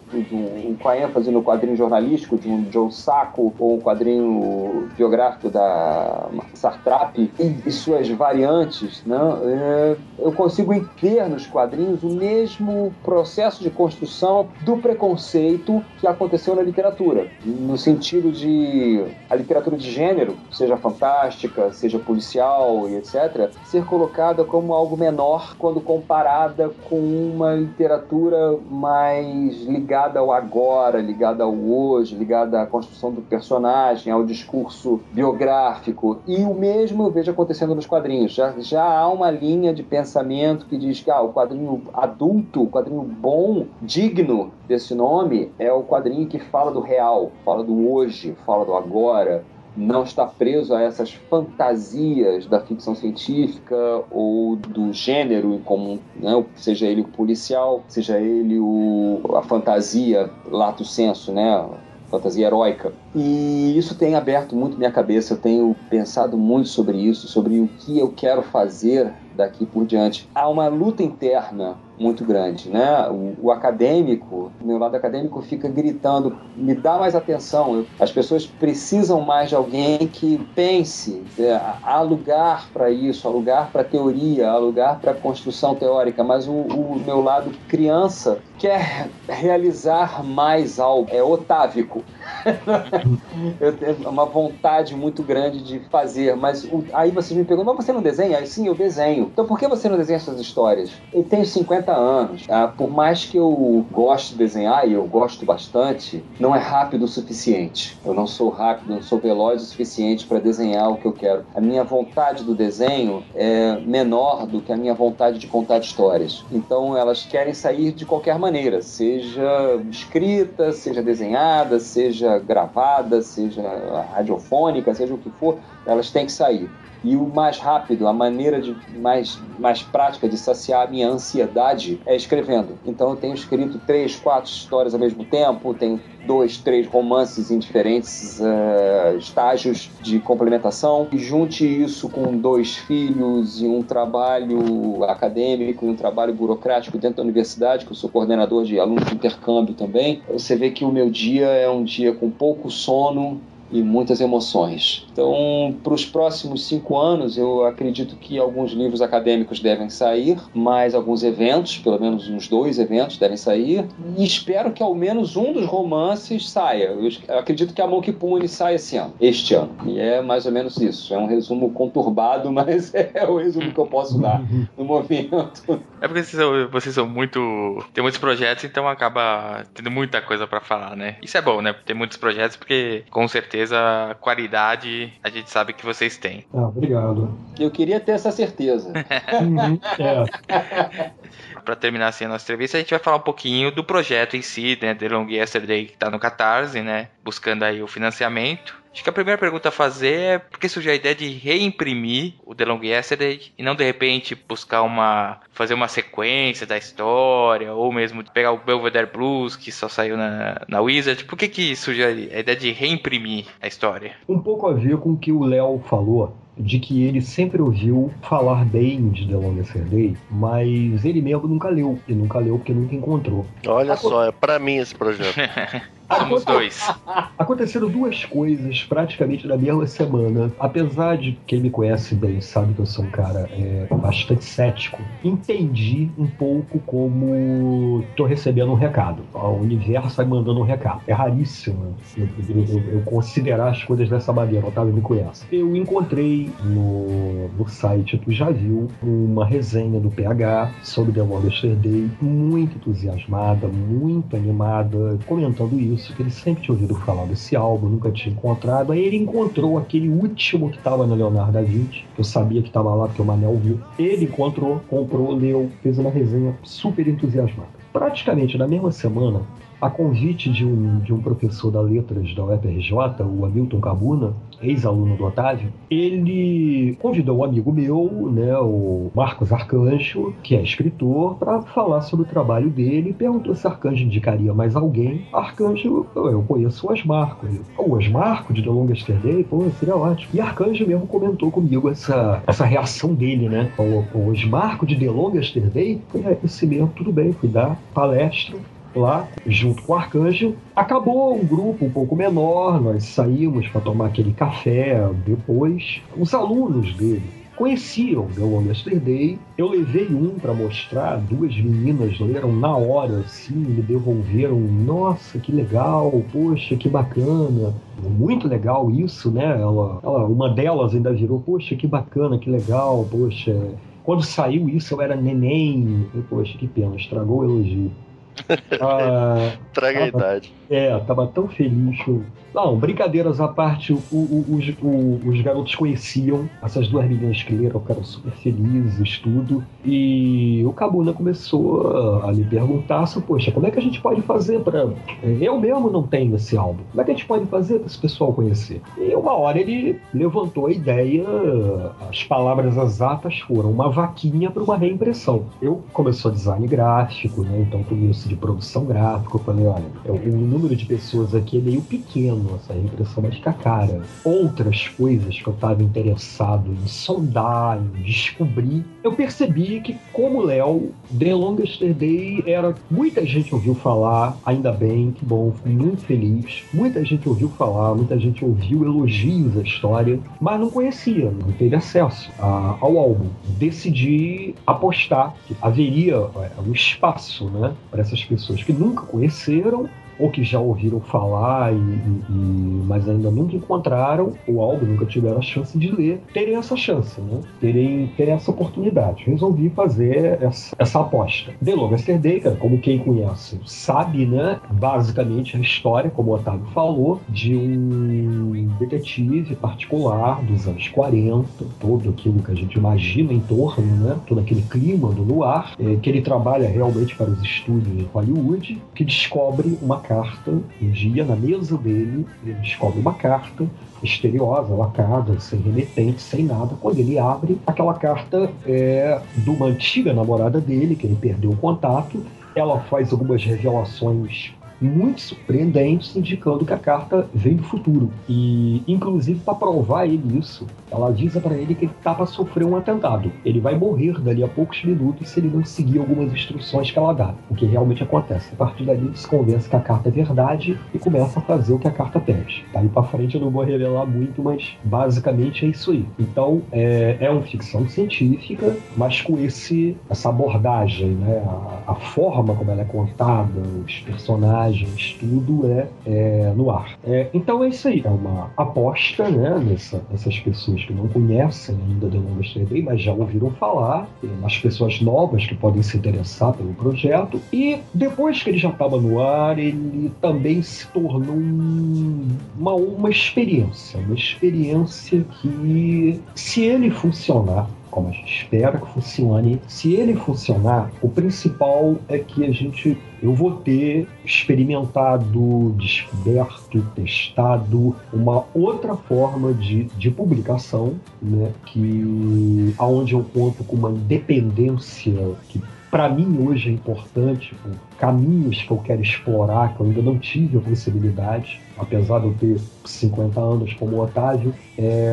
com a ênfase no quadrinho jornalístico de um Joe Sacco, ou um quadrinho biográfico da Sartrap e, suas variantes, né, é, eu consigo ver nos quadrinhos o mesmo processo de construção do preconceito que aconteceu na literatura, no sentido de a literatura de gênero, seja fantástica, seja policial e etc., ser colocada como algo menor quando comparada com uma literatura mais ligada ao agora, ligada ao hoje, ligada à construção do personagem, ao discurso discurso biográfico. E o mesmo eu vejo acontecendo nos quadrinhos. Já, já há uma linha de pensamento que diz que ah, o quadrinho adulto, o quadrinho bom, digno desse nome, é o quadrinho que fala do real, fala do hoje, fala do agora, não está preso a essas fantasias da ficção científica ou do gênero em comum, né? seja ele o policial, seja ele o, a fantasia lato senso, né? Fantasia heróica. E isso tem aberto muito minha cabeça, eu tenho pensado muito sobre isso, sobre o que eu quero fazer daqui por diante. Há uma luta interna muito grande, né? O, o acadêmico, meu lado acadêmico fica gritando, me dá mais atenção. As pessoas precisam mais de alguém que pense. É, há lugar para isso, há lugar para teoria, há lugar para construção teórica. Mas o, o, meu lado criança quer realizar mais algo. É otávico. eu tenho uma vontade muito grande de fazer, mas o, aí vocês me perguntam, mas você não desenha? Sim, eu desenho. Então por que você não desenha suas histórias? Eu tenho 50 anos. Ah, por mais que eu goste de desenhar, e eu gosto bastante, não é rápido o suficiente. Eu não sou rápido, não sou veloz o suficiente para desenhar o que eu quero. A minha vontade do desenho é menor do que a minha vontade de contar histórias. Então elas querem sair de qualquer maneira, seja escrita, seja desenhada, seja gravada, seja radiofônica, seja o que for, elas têm que sair. E o mais rápido, a maneira de mais, mais prática de saciar a minha ansiedade é escrevendo. Então eu tenho escrito três, quatro histórias ao mesmo tempo, tenho dois, três romances em diferentes uh, estágios de complementação. E junte isso com dois filhos e um trabalho acadêmico e um trabalho burocrático dentro da universidade, que eu sou coordenador de alunos de intercâmbio também. Você vê que o meu dia é um dia com pouco sono, e muitas emoções. Então, para os próximos cinco anos, eu acredito que alguns livros acadêmicos devem sair, mais alguns eventos, pelo menos uns dois eventos devem sair, e espero que ao menos um dos romances saia. Eu acredito que a Monkey Pune saia esse ano, este ano. E é mais ou menos isso. É um resumo conturbado, mas é o resumo que eu posso dar no momento. É porque vocês são, vocês são muito. tem muitos projetos, então acaba tendo muita coisa para falar, né? Isso é bom, né? Ter muitos projetos, porque com certeza certeza, qualidade a gente sabe que vocês têm. Ah, obrigado. Eu queria ter essa certeza. uhum, é. Para terminar assim a nossa entrevista, a gente vai falar um pouquinho do projeto em si, né, The Long Yesterday, que está no Catarse, né, buscando aí o financiamento. Acho que a primeira pergunta a fazer é por que surgiu a ideia de reimprimir o The Long Yesterday e não de repente buscar uma fazer uma sequência da história ou mesmo pegar o Belvedere Blues que só saiu na, na Wizard. Por que que surgiu a ideia de reimprimir a história? Um pouco a ver com o que o Léo falou de que ele sempre ouviu falar bem de The Longest Day, mas ele mesmo nunca leu. E nunca leu porque nunca encontrou. Olha só, é para mim esse projeto. Somos dois. Aconteceram duas coisas praticamente na mesma semana. Apesar de quem me conhece bem sabe que eu sou um cara é, bastante cético, entendi um pouco como tô recebendo um recado. O universo vai mandando um recado. É raríssimo eu, eu, eu considerar as coisas dessa maneira. Otávio me conhece. Eu encontrei no, no site já viu uma resenha do PH sobre The Longest Day, muito entusiasmada, muito animada, comentando isso isso, que ele sempre tinha ouvido falar desse álbum, nunca tinha encontrado. Aí ele encontrou aquele último que estava no Leonardo da Vinci, que eu sabia que estava lá porque o Manel viu. Ele encontrou, comprou, leu, fez uma resenha super entusiasmada. Praticamente na mesma semana, a convite de um, de um professor da Letras da UFRJ, o Hamilton Cabuna, ex-aluno do Otávio, ele convidou um amigo meu, né, o Marcos Arcanjo, que é escritor, para falar sobre o trabalho dele e perguntou se Arcanjo indicaria mais alguém. Arcanjo, eu conheço o Osmarco. O Osmarco de The Longest Day, pô, seria ótimo. E Arcanjo mesmo comentou comigo essa, essa reação dele, né? O, o Osmarco de The Longest Day, é, esse mesmo, tudo bem, fui dar palestra lá, junto com o Arcanjo. Acabou um grupo um pouco menor, nós saímos para tomar aquele café depois. Os alunos dele conheciam The Long Yesterday. Eu levei um para mostrar, duas meninas leram na hora, assim, me devolveram. Nossa, que legal, poxa, que bacana. Muito legal isso, né? Ela, ela, uma delas ainda virou, poxa, que bacana, que legal, poxa. Quando saiu isso, eu era neném. poxa, que pena, estragou o elogio. ah, Traga a idade. É, tava tão feliz. Não, brincadeiras à parte, o, o, os, o, os garotos conheciam essas duas meninas que leram, ficaram super felizes, tudo. E o Cabuna começou a me perguntar assim, poxa, como é que a gente pode fazer para Eu mesmo não tenho esse álbum. Como é que a gente pode fazer para esse pessoal conhecer? E uma hora ele levantou a ideia, as palavras exatas foram uma vaquinha para uma reimpressão. Eu comecei design gráfico, né? Então tudo isso de produção gráfica. Eu falei, olha, é o número de pessoas aqui é meio pequeno, essa reimpressão vai ficar cara. Outras coisas que eu estava interessado em sondar, em descobrir, eu percebi que, como Léo, The Longest Day era. Muita gente ouviu falar, ainda bem, que bom, fui muito feliz. Muita gente ouviu falar, muita gente ouviu elogios à história, mas não conhecia, não teve acesso a, ao álbum. Decidi apostar que haveria é, um espaço né, para essas pessoas que nunca conheceram ou que já ouviram falar, e, e, mas ainda nunca encontraram o álbum, nunca tiveram a chance de ler, terem essa chance, né? terem, terem essa oportunidade. Resolvi fazer essa, essa aposta. The Longest Day, como quem conhece sabe, né? basicamente a história, como o Otávio falou, de um detetive particular dos anos 40, todo aquilo que a gente imagina em torno, né? todo aquele clima do noir, é, que ele trabalha realmente para os estúdios de Hollywood, que descobre uma carta um dia na mesa dele, ele descobre uma carta misteriosa, lacrada, sem remetente, sem nada. Quando ele abre, aquela carta é de uma antiga namorada dele, que ele perdeu o contato. Ela faz algumas revelações muito surpreendentes, indicando que a carta vem do futuro. E, inclusive, para provar ele isso, ela avisa para ele que ele está para sofrer um atentado. Ele vai morrer dali a poucos minutos se ele não seguir algumas instruções que ela dá, o que realmente acontece. A partir dali, ele se convence que a carta é verdade e começa a fazer o que a carta pede. Daí para frente eu não vou revelar muito, mas basicamente é isso aí. Então, é, é uma ficção científica, mas com esse, essa abordagem, né? a, a forma como ela é contada, os personagens imagens, tudo é, é no ar. É, então é isso aí, é uma aposta né, nessa, nessas pessoas que não conhecem ainda The Longest Day, mas já ouviram falar, nas pessoas novas que podem se interessar pelo projeto. E depois que ele já estava no ar, ele também se tornou uma, uma experiência, uma experiência que, se ele funcionar, como a gente espera que funcione. Se ele funcionar, o principal é que a gente eu vou ter experimentado, descoberto, testado uma outra forma de, de publicação, né, que aonde eu conto com uma independência que para mim hoje é importante, por caminhos que eu quero explorar, que eu ainda não tive a possibilidade, apesar de eu ter 50 anos como Otávio, é,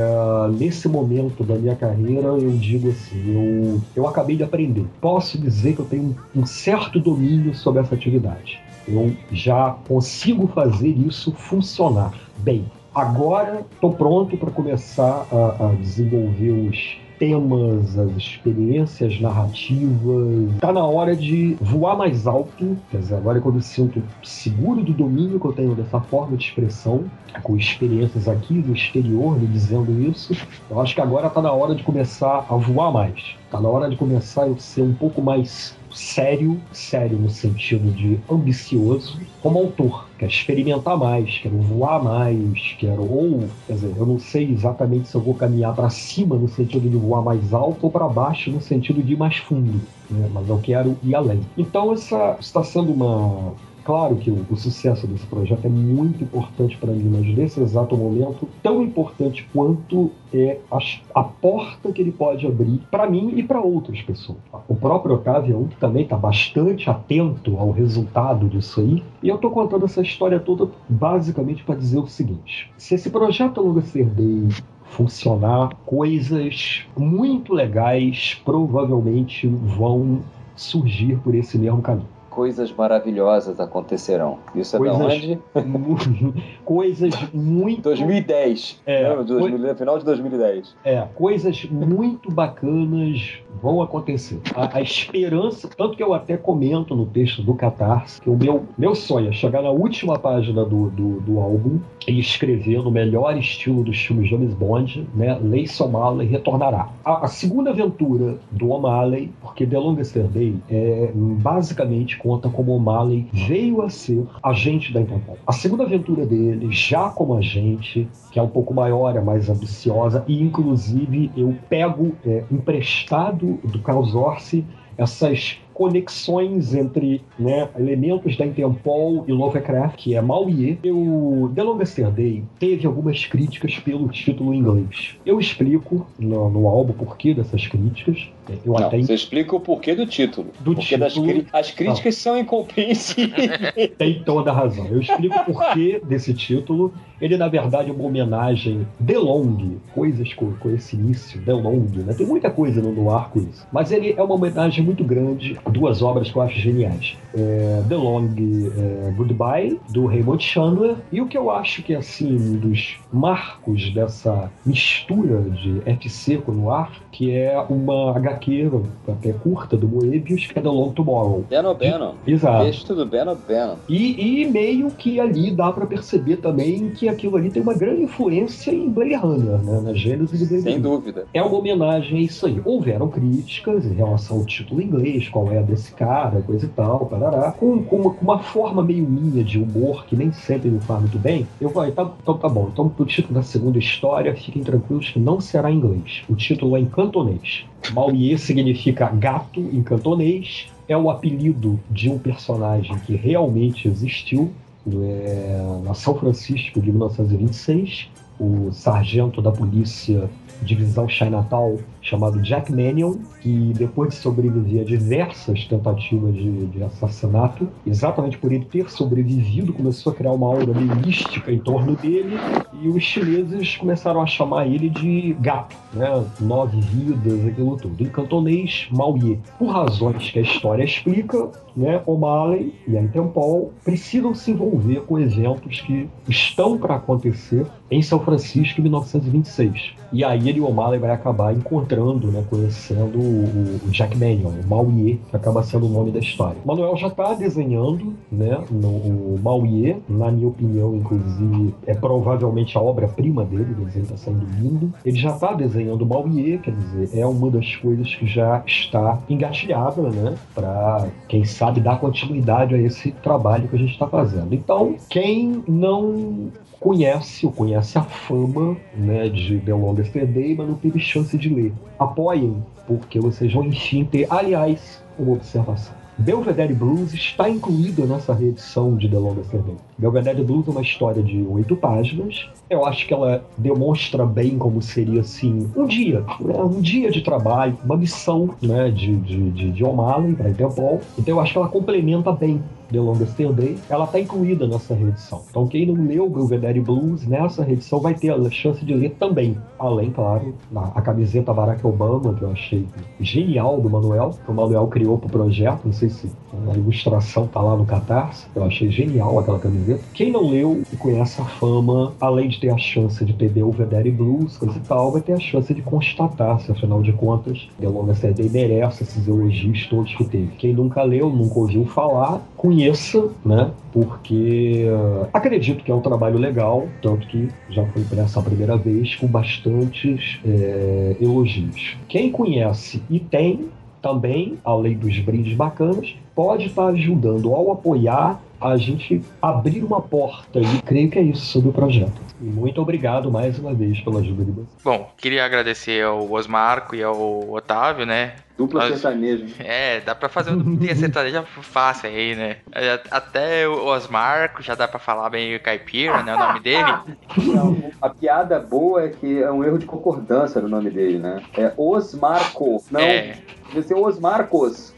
nesse momento da minha carreira eu digo assim, eu, eu acabei de aprender. Posso dizer que eu tenho um certo domínio sobre essa atividade. Eu já consigo fazer isso funcionar bem. Agora estou pronto para começar a, a desenvolver os temas, as experiências narrativas. Tá na hora de voar mais alto, quer dizer, agora é quando eu sinto seguro do domínio que eu tenho dessa forma de expressão, com experiências aqui do exterior me dizendo isso, eu acho que agora tá na hora de começar a voar mais. Tá na hora de começar a ser um pouco mais sério, sério no sentido de ambicioso, como autor. Quero experimentar mais, quero voar mais, quero. Ou, quer dizer, eu não sei exatamente se eu vou caminhar para cima no sentido de voar mais alto ou para baixo no sentido de ir mais fundo. Né? Mas eu quero ir além. Então, essa está sendo uma Claro que o, o, sucesso desse projeto é muito importante para mim, mas nesse exato momento, tão importante quanto é a, a porta que ele pode abrir para mim e para outras pessoas. O próprio Otávio é um que também está bastante atento ao resultado disso aí, e eu estou contando essa história toda basicamente para dizer o seguinte: se esse projeto Longa Day funcionar, coisas muito legais provavelmente vão surgir por esse mesmo caminho coisas maravilhosas acontecerão. Isso é coisas, da onde? coisas muito. 2010. É, né? 2000, final de 2010. É, coisas muito bacanas vão acontecer. A, a, esperança, tanto que eu até comento no texto do Catarse, que o meu, meu sonho é chegar na última página do, do, do álbum e escrever no melhor estilo dos filmes James Bond, né? Lei O'Malley retornará. A, a, segunda aventura do O'Malley, porque The Longest Day é basicamente conta como O'Malley veio a ser agente da Interpol. A segunda aventura dele, já como agente, que é um pouco maior, é mais ambiciosa, e inclusive eu pego é, emprestado do Carlos Orsi essas conexões entre né, elementos da Interpol e Lovecraft, que é Mauier. O The Longest Day teve algumas críticas pelo título em inglês. Eu explico no, no álbum o porquê dessas críticas. Eu não, até... Você explica o porquê do título. Do Porque título... as críticas não. são incompreensíveis. Tem toda a razão. Eu explico o porquê desse título. Ele, na verdade, é uma homenagem The Long, coisas com, com esse início, The Long. Né? Tem muita coisa no, no arco isso. Mas ele é uma homenagem muito grande duas obras que eu acho geniais. É, The Long é, Goodbye, do Raymond Chandler, e o que eu acho que é assim, um dos marcos dessa mistura de FC com noir, que é uma HQ até curta do Moebius, que é The Long Tomorrow. Beno Beno. Exato. Texto do Beno Beno. E, e meio que ali dá para perceber também que aquilo ali tem uma grande influência em Blade Runner, né? na gênese do Blade Sem dúvida. É uma homenagem a isso aí. Houveram críticas em relação ao título inglês, qual é a desse cara, coisa e tal, parará, com, com, uma, com uma forma meio minha de humor que nem sempre me faz muito bem. Eu falei, tá, então tá bom. Então, o título da segunda história, fiquem tranquilos que não será em inglês. O título é em cantonês. Mauier significa gato em cantonês. É o apelido de um personagem que realmente existiu é, na São Francisco de 1926. O sargento da polícia divisão Chinatown chamado Jack Mannion, que depois de sobreviver a diversas tentativas de, de, assassinato, exatamente por ele ter sobrevivido, começou a criar uma aura mística em torno dele, e os chineses começaram a chamar ele de gato, né? Nove vidas, aquilo tudo. Em cantonês, Maoye. Por razões que a história explica, né, O'Malley e a Interpol precisam se envolver com eventos que estão para acontecer em São Francisco em 1926. E aí ele, O'Malley, vai acabar encontrando encontrando, né, conhecendo o, Jack Mannion, o Mauier, que acaba sendo o nome da história. Manuel já está desenhando né, no, o Mauier, na minha opinião, inclusive, é provavelmente a obra-prima dele, o desenho está saindo lindo. Ele já está desenhando o Mauier, quer dizer, é uma das coisas que já está engatilhada, né, para, quem sabe, dar continuidade a esse trabalho que a gente está fazendo. Então, quem não conhece ou conhece a fama né, de The Longest Day, mas não teve chance de ler. Apoiem, porque vocês vão enfim ter, aliás, uma observação. Belvedere Blues está incluída nessa reedição de The Longest Day. Belvedere Blues é uma história de oito páginas. Eu acho que ela demonstra bem como seria assim um dia, né? um dia de trabalho, uma missão né, de, de, de, de O'Malley para Interpol. Então eu acho que ela complementa bem The Longest Day, ela está incluída nessa reedição. Então quem não leu Belvedere Blues nessa reedição vai ter a chance de ler também. Além, claro, a camiseta Barack Obama, que eu achei genial do Manuel, que o Manuel criou para o projeto, não sei se a ilustração tá lá no Catarse, eu achei genial aquela camiseta. Quem não leu e conhece a fama, além de ter a chance de ter Belvedere Blues, coisa e tal, vai ter a chance de constatar se, afinal de contas, The Longest Day merece esses elogios todos que teve. Quem nunca leu, nunca ouviu falar, conheça, né? Porque uh, acredito que é um trabalho legal, tanto que já foi impresso a primeira vez com bastantes é, elogios. Quem conhece e tem também, além dos brindes bacanas, pode estar ajudando ao apoiar a gente abrir uma porta e creio que é isso sobre o projeto. E muito obrigado mais uma vez pela ajuda de vocês. Bom, queria agradecer ao Osmarco e ao Otávio, né? Dupla Nós, sertanejo. É, dá pra fazer um dupla sertaneja fácil aí, né? É, até o Osmarco já dá pra falar bem caipira, né? O nome dele. Não, a piada boa é que é um erro de concordância no nome dele, né? É Osmarco, não. É. Deve ser Osmarcos.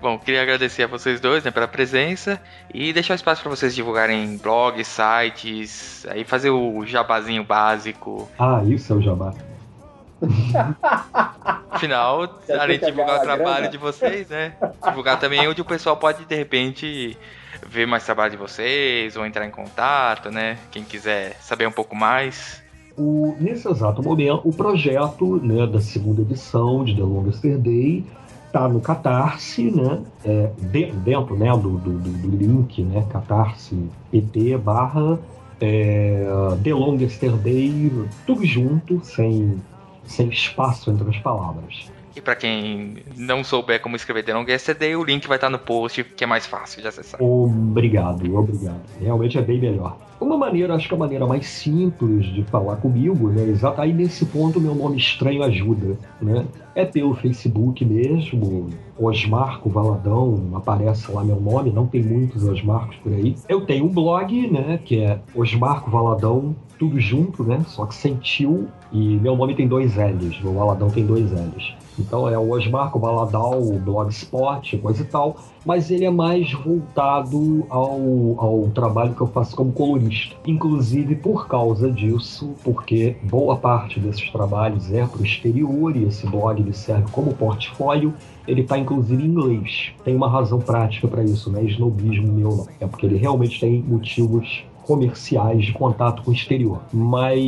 Bom, queria agradecer a vocês dois né, pela presença e deixar o espaço para vocês divulgarem blogs, sites, aí fazer o jabazinho básico. Ah, isso é o jabá. Afinal, além de divulgar o trabalho grana? de vocês, né? Divulgar também onde o pessoal pode, de repente, ver mais trabalho de vocês ou entrar em contato, né? Quem quiser saber um pouco mais. O, nesse exato momento, o projeto né, da segunda edição de The Longest Day está no Catarse, né? É, dentro né, do, do, do, link, né? Catarse PT barra é, The Longest Day, tudo junto, sem, sem espaço entre as palavras. E para quem não souber como escrever The Long Yesterday, o link vai estar no post, que é mais fácil de acessar. Obrigado, obrigado. Realmente é bem melhor. Uma maneira, acho que a maneira mais simples de falar comigo, né? Exato, aí nesse ponto meu nome estranho ajuda, né? É pelo Facebook mesmo, Osmarco Valadão, aparece lá meu nome, não tem muitos Osmarcos por aí. Eu tenho um blog, né, que é Osmarco Valadão, tudo junto, né, só que sem tio, e meu nome tem dois L's, meu Valadão tem dois L's. Então é o Osmarco Baladal, o Blogspot, coisa e tal, mas ele é mais voltado ao, ao trabalho que eu faço como colorista. Inclusive por causa disso, porque boa parte desses trabalhos é para o exterior e esse blog ele serve como portfólio. Ele está inclusive em inglês. Tem uma razão prática para isso, não é snobismo meu, não. É porque ele realmente tem motivos comerciais de contato com o exterior. Mas,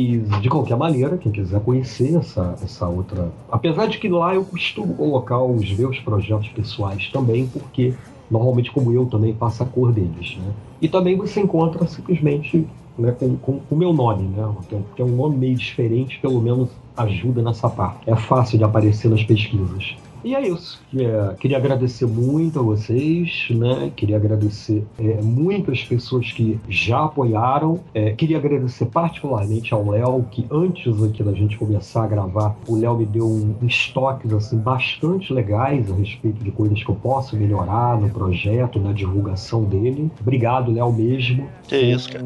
de qualquer maneira, quem quiser conhecer essa, essa outra. Apesar de que lá eu costumo colocar os meus projetos pessoais também, porque normalmente, como eu, também faço a cor deles. Né? E também você encontra simplesmente né, com o meu nome, né? que é um nome meio diferente, pelo menos ajuda nessa parte. É fácil de aparecer nas pesquisas. E é isso. É, queria agradecer muito a vocês, né? Queria agradecer é, muito as pessoas que já apoiaram. É, queria agradecer particularmente ao Léo, que antes aqui da gente começar a gravar, o Léo me deu um, uns toques assim, bastante legais a respeito de coisas que eu posso melhorar no projeto, na divulgação dele. Obrigado, Léo, mesmo. Que isso, cara.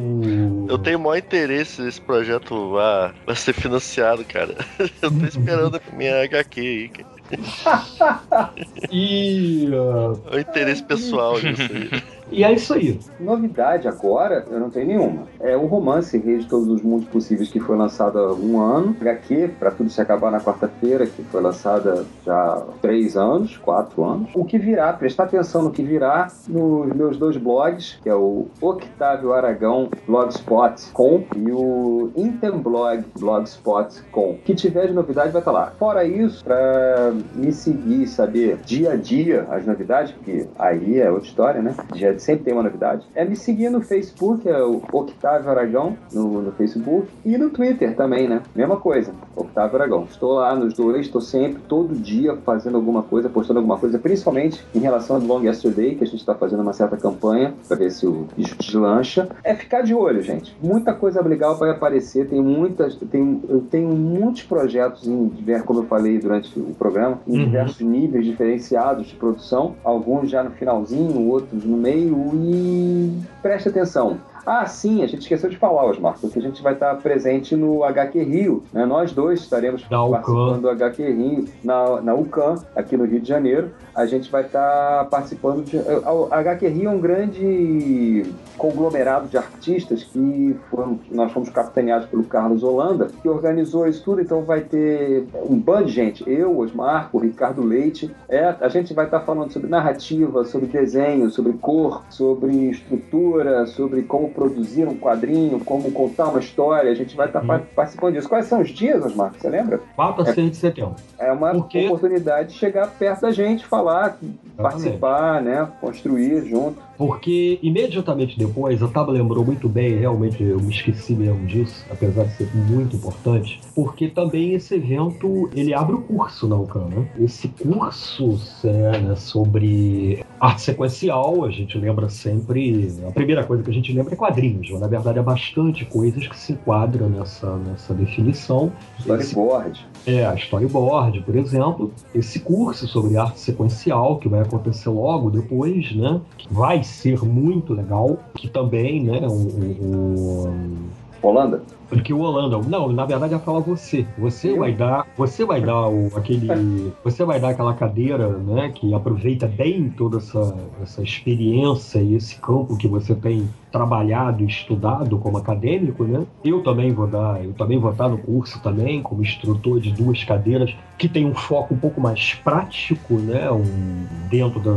Eu tenho o maior interesse nesse projeto vá, vá ser financiado, cara. Eu tô esperando a minha HQ aí, cara e. Uh... É o interesse pessoal disso aí. E é isso aí. Novidade agora, eu não tenho nenhuma. É o romance Rei de Todos os Mundos Possíveis, que foi lançado há um ano. HQ, para tudo se acabar na quarta-feira, que foi lançada já há três anos, quatro anos. O que virá, prestar atenção no que virá nos meus dois blogs, que é o Octávio Aragão Blogspot.com e o Intemblog Blogspot.com. Que tiver de novidade vai estar lá. Fora isso, para me seguir saber dia a dia as novidades, porque aí é outra história, né? Dia sempre tem uma novidade. É me seguir no Facebook, é o Octávio Aragão no, no Facebook e no Twitter também, né? Mesma coisa, Octávio Aragão. Estou lá nos dois, estou sempre, todo dia, fazendo alguma coisa, postando alguma coisa, principalmente em relação ao Long Yesterday, que a gente está fazendo uma certa campanha para ver se o bicho deslancha. É ficar de olho, gente. Muita coisa legal vai aparecer, tem muitas, tem, eu tenho muitos projetos em como eu falei durante o programa, em uhum. diversos níveis diferenciados de produção, alguns já no finalzinho, outros no meio e preste atenção. Ah, sim, a gente esqueceu de falar, Osmar, porque a gente vai estar presente no HQ Rio. Né? Nós dois estaremos da participando do HQ Rio na, na UCAM, aqui no Rio de Janeiro. A gente vai estar participando de. A HQ Rio é um grande conglomerado de artistas que foram, nós fomos capitaneados pelo Carlos Holanda, que organizou isso tudo. Então vai ter um bando de gente. Eu, Osmar, o Ricardo Leite. É, a gente vai estar falando sobre narrativa, sobre desenho, sobre cor, sobre estrutura, sobre como produzir um quadrinho, como contar uma história. A gente vai estar uhum. participando disso. Quais são os dias, Osmar? Você lembra? 4 a 6 de setembro. É uma Porque... oportunidade de chegar perto da gente, falar, Exatamente. participar, né? Construir junto. Porque imediatamente depois, a Taba lembrou muito bem, realmente eu me esqueci mesmo disso, apesar de ser muito importante, porque também esse evento ele abre o curso na UCAM. Né? Esse curso é, né, sobre arte sequencial, a gente lembra sempre. A primeira coisa que a gente lembra é quadrinhos, mas na verdade é bastante coisas que se enquadram nessa, nessa definição. Storyboard. Esse, é, a storyboard, por exemplo. Esse curso sobre arte sequencial, que vai acontecer logo depois, né? Vai ser muito legal, que também, né, o, o, Holanda? Porque o Holanda, não, na verdade é falar você. Você Eu? vai dar, você vai dar o, aquele, você vai dar aquela cadeira, né, que aproveita bem toda essa, essa experiência e esse campo que você tem trabalhado e estudado como acadêmico, né? Eu também vou dar, eu também vou estar no curso também como instrutor de duas cadeiras que tem um foco um pouco mais prático, né? Um, dentro da,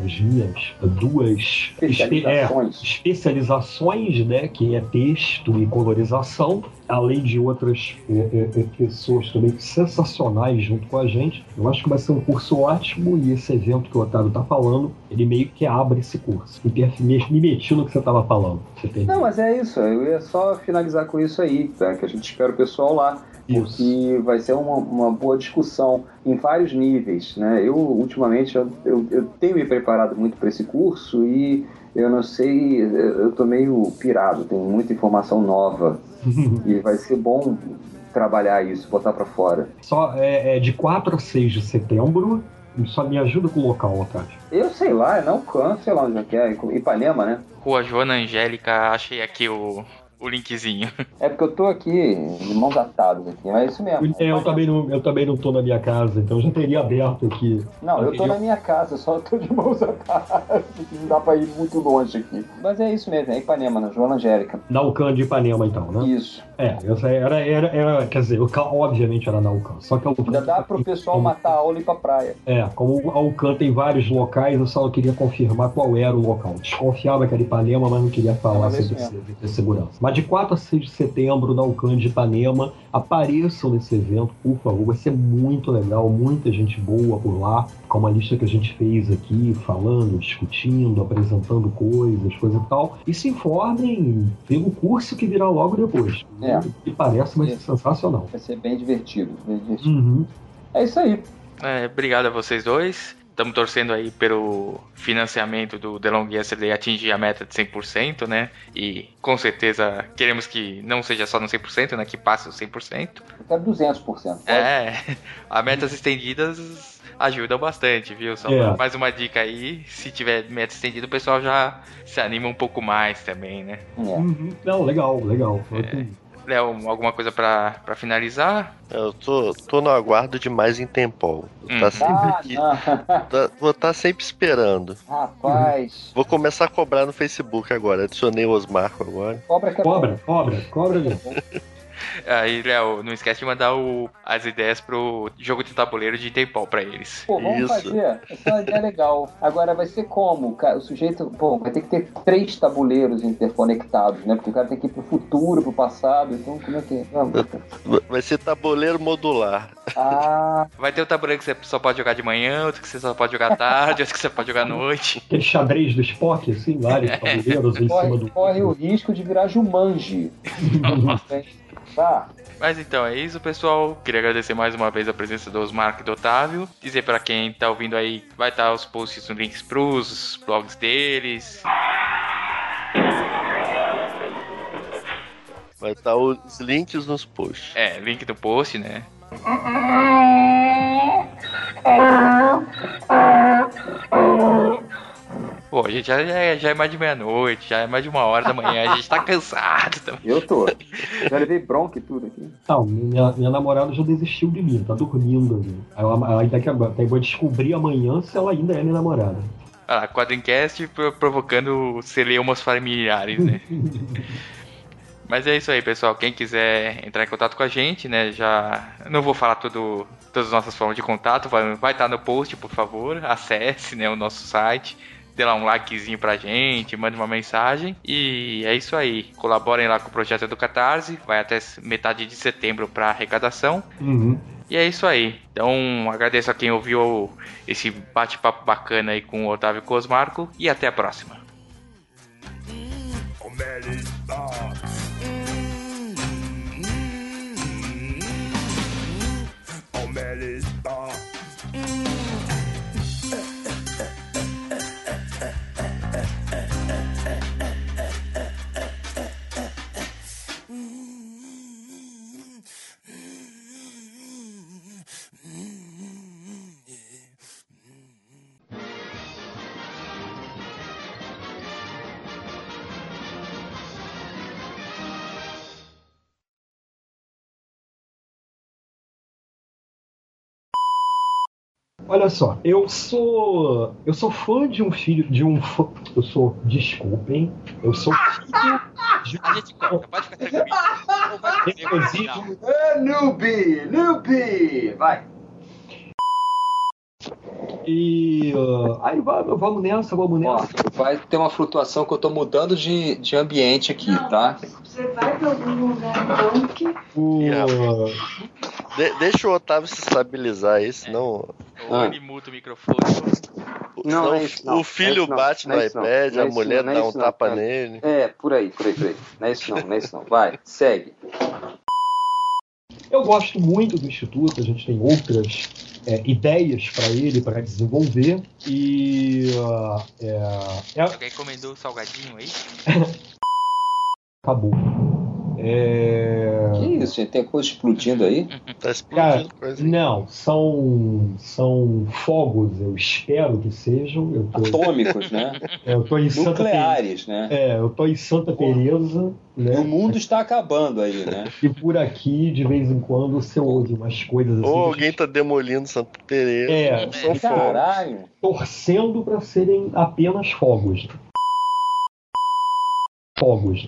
das minhas duas especializações. É, especializações, né? Que é texto e colorização além de outras é, é, é, pessoas também sensacionais junto com a gente. Eu acho que vai ser um curso ótimo e esse evento que o Otávio está falando, ele meio que abre esse curso. Me, me meti no que você estava falando. Você Não, mas é isso. Eu ia só finalizar com isso aí, tá? que a gente espera o pessoal lá. Porque vai ser uma, uma boa discussão em vários níveis, né? Eu, ultimamente, eu, eu, eu tenho me preparado muito para esse curso e eu não sei, eu tô meio pirado, tem muita informação nova e vai ser bom trabalhar isso, botar para fora. Só é, é, de 4 a 6 de setembro. Só me ajuda com o local, Otávio. Eu sei lá, é não canto, sei lá onde é que é, Ipanema, né? Rua Joana Angélica, achei aqui o, o linkzinho. É porque eu tô aqui de mãos atadas aqui, mas é isso mesmo. É, eu, também não, eu também não tô na minha casa, então eu já teria aberto aqui. Não, eu tô na minha casa, só tô de mãos atadas. Não dá pra ir muito longe aqui. Mas é isso mesmo, é Ipanema, na Joana Angélica. Na UCAN de Ipanema, então, né? Isso. É, era, era, era, quer dizer, obviamente era na UCAN. Só que a UCAN Ainda dá pro pessoal matar a aula e ir pra praia. É, como a UCAN tem vários locais, eu só queria confirmar qual era o local. Desconfiava que era Ipanema, mas não queria falar é sem ter segurança. Mas de 4 a 6 de setembro, na UCAN de Ipanema, apareçam nesse evento, por favor. Vai ser muito legal, muita gente boa por lá, com uma lista que a gente fez aqui, falando, discutindo, apresentando coisas, coisa e tal. E se informem pelo curso que virá logo depois. É. Que parece mas É. sensacional. Vai ser bem divertido. Bem divertido. Uhum. É isso aí. É, obrigado a vocês dois. Estamos torcendo aí pelo financiamento do The Long Yesterday atingir a meta de 100%, né? E com certeza queremos que não seja só no 100%, né? Que passe o 100%. Eu quero 200%. É, a metas estendidas ajudam bastante, viu? Só É. mais uma dica aí, se tiver meta estendida, o pessoal já se anima um pouco mais também, né? É. Uhum. Não, legal, legal. Léo, alguma coisa pra, pra finalizar? Eu tô, tô no aguardo de mais em Tempol. Hum. Tá sempre Ah, aqui. tá- vou estar sempre esperando. Rapaz. Vou começar a cobrar no Facebook agora. Adicionei o Osmarco agora. Cobra é Cobra, cobra, cobra. Aí, Léo, não esquece de mandar o- as ideias pro jogo de tabuleiro de Tempol pra eles. Pô, vamos Isso. fazer. Essa é uma ideia legal. Agora vai ser como? O sujeito, pô, vai ter que ter três tabuleiros interconectados, né? Porque o cara tem que ir pro futuro, pro passado. Então, como é que é? Vai ser tabuleiro modular. Ah, Vai ter o tabuleiro que você só pode jogar de manhã, outro que você só pode jogar à tarde, outro que você pode jogar à noite. Aquele xadrez do Spock, assim, vários tabuleiros em cima corre, do. corre o risco de virar Jumanji. tá. Mas então é isso, pessoal. Queria agradecer mais uma vez a presença do Osmar e do Otávio. Dizer pra quem tá ouvindo aí, vai estar os posts os links pros blogs deles. Vai estar os links nos posts. É, link do post, né? Pô, a gente já, já é, já é mais de meia-noite, já é mais de uma hora da manhã, a gente tá cansado também. Eu tô. Já levei bronca e tudo aqui. Não, minha, minha namorada já desistiu de mim, tá dormindo ali. Aí Ela, ela ainda quer, tem- vou descobrir amanhã se ela ainda é minha namorada. Lá, Quadrincast pro- provocando celeumas familiares, né? Mas é isso aí, pessoal. Quem quiser entrar em contato com a gente, né? Já não vou falar tudo, todas as nossas formas de contato. Vai, vai estar no post, por favor. Acesse, né, o nosso site. Dê lá um likezinho pra gente, mande uma mensagem. E é isso aí. Colaborem lá com o projeto do Catarse. Vai até metade de setembro para arrecadação. Uhum. E é isso aí. Então, agradeço a quem ouviu esse bate-papo bacana aí com o Otávio Cosmarco e até a próxima. Olha só, eu sou. Eu sou fã de um filho. De um fã, Eu sou. Desculpem. Eu sou filho de A gente corta, pode ficar tranquilo. Não um. noob! Noob! Vai! E. Uh, aí vai, vamos nessa, vamos Ó, nessa. vai ter uma flutuação que eu tô mudando de, de ambiente aqui, tá? Você vai pra algum lugar então que O, De- deixa o Otávio se estabilizar aí, senão. Ou ele muta o microfone. Não, senão é isso, não. o filho É isso, não. bate Não no é isso, não. iPad, Não é a mulher não é dá um isso, não, tapa nele. É, por aí, por aí, por aí. Não é isso não, não é isso não. Vai, segue. Eu gosto muito do Instituto, a gente tem outras é, ideias para ele, para desenvolver. E. Uh, é, é... Alguém encomendou o salgadinho aí? Acabou. É... Isso, gente? Tem coisa explodindo aí? tá explodindo Cara, coisa aí. Não, são, são fogos, eu espero que sejam. Eu tô... Atômicos, né? É, eu tô em Nucleares, Santa né? É, eu tô em Santa Teresa. Né? O mundo está acabando aí, né? E por aqui, de vez em quando, você ouve umas coisas assim. Ou alguém tá demolindo Santa Teresa. É, são caralho. Torcendo para serem apenas fogos. Fogos.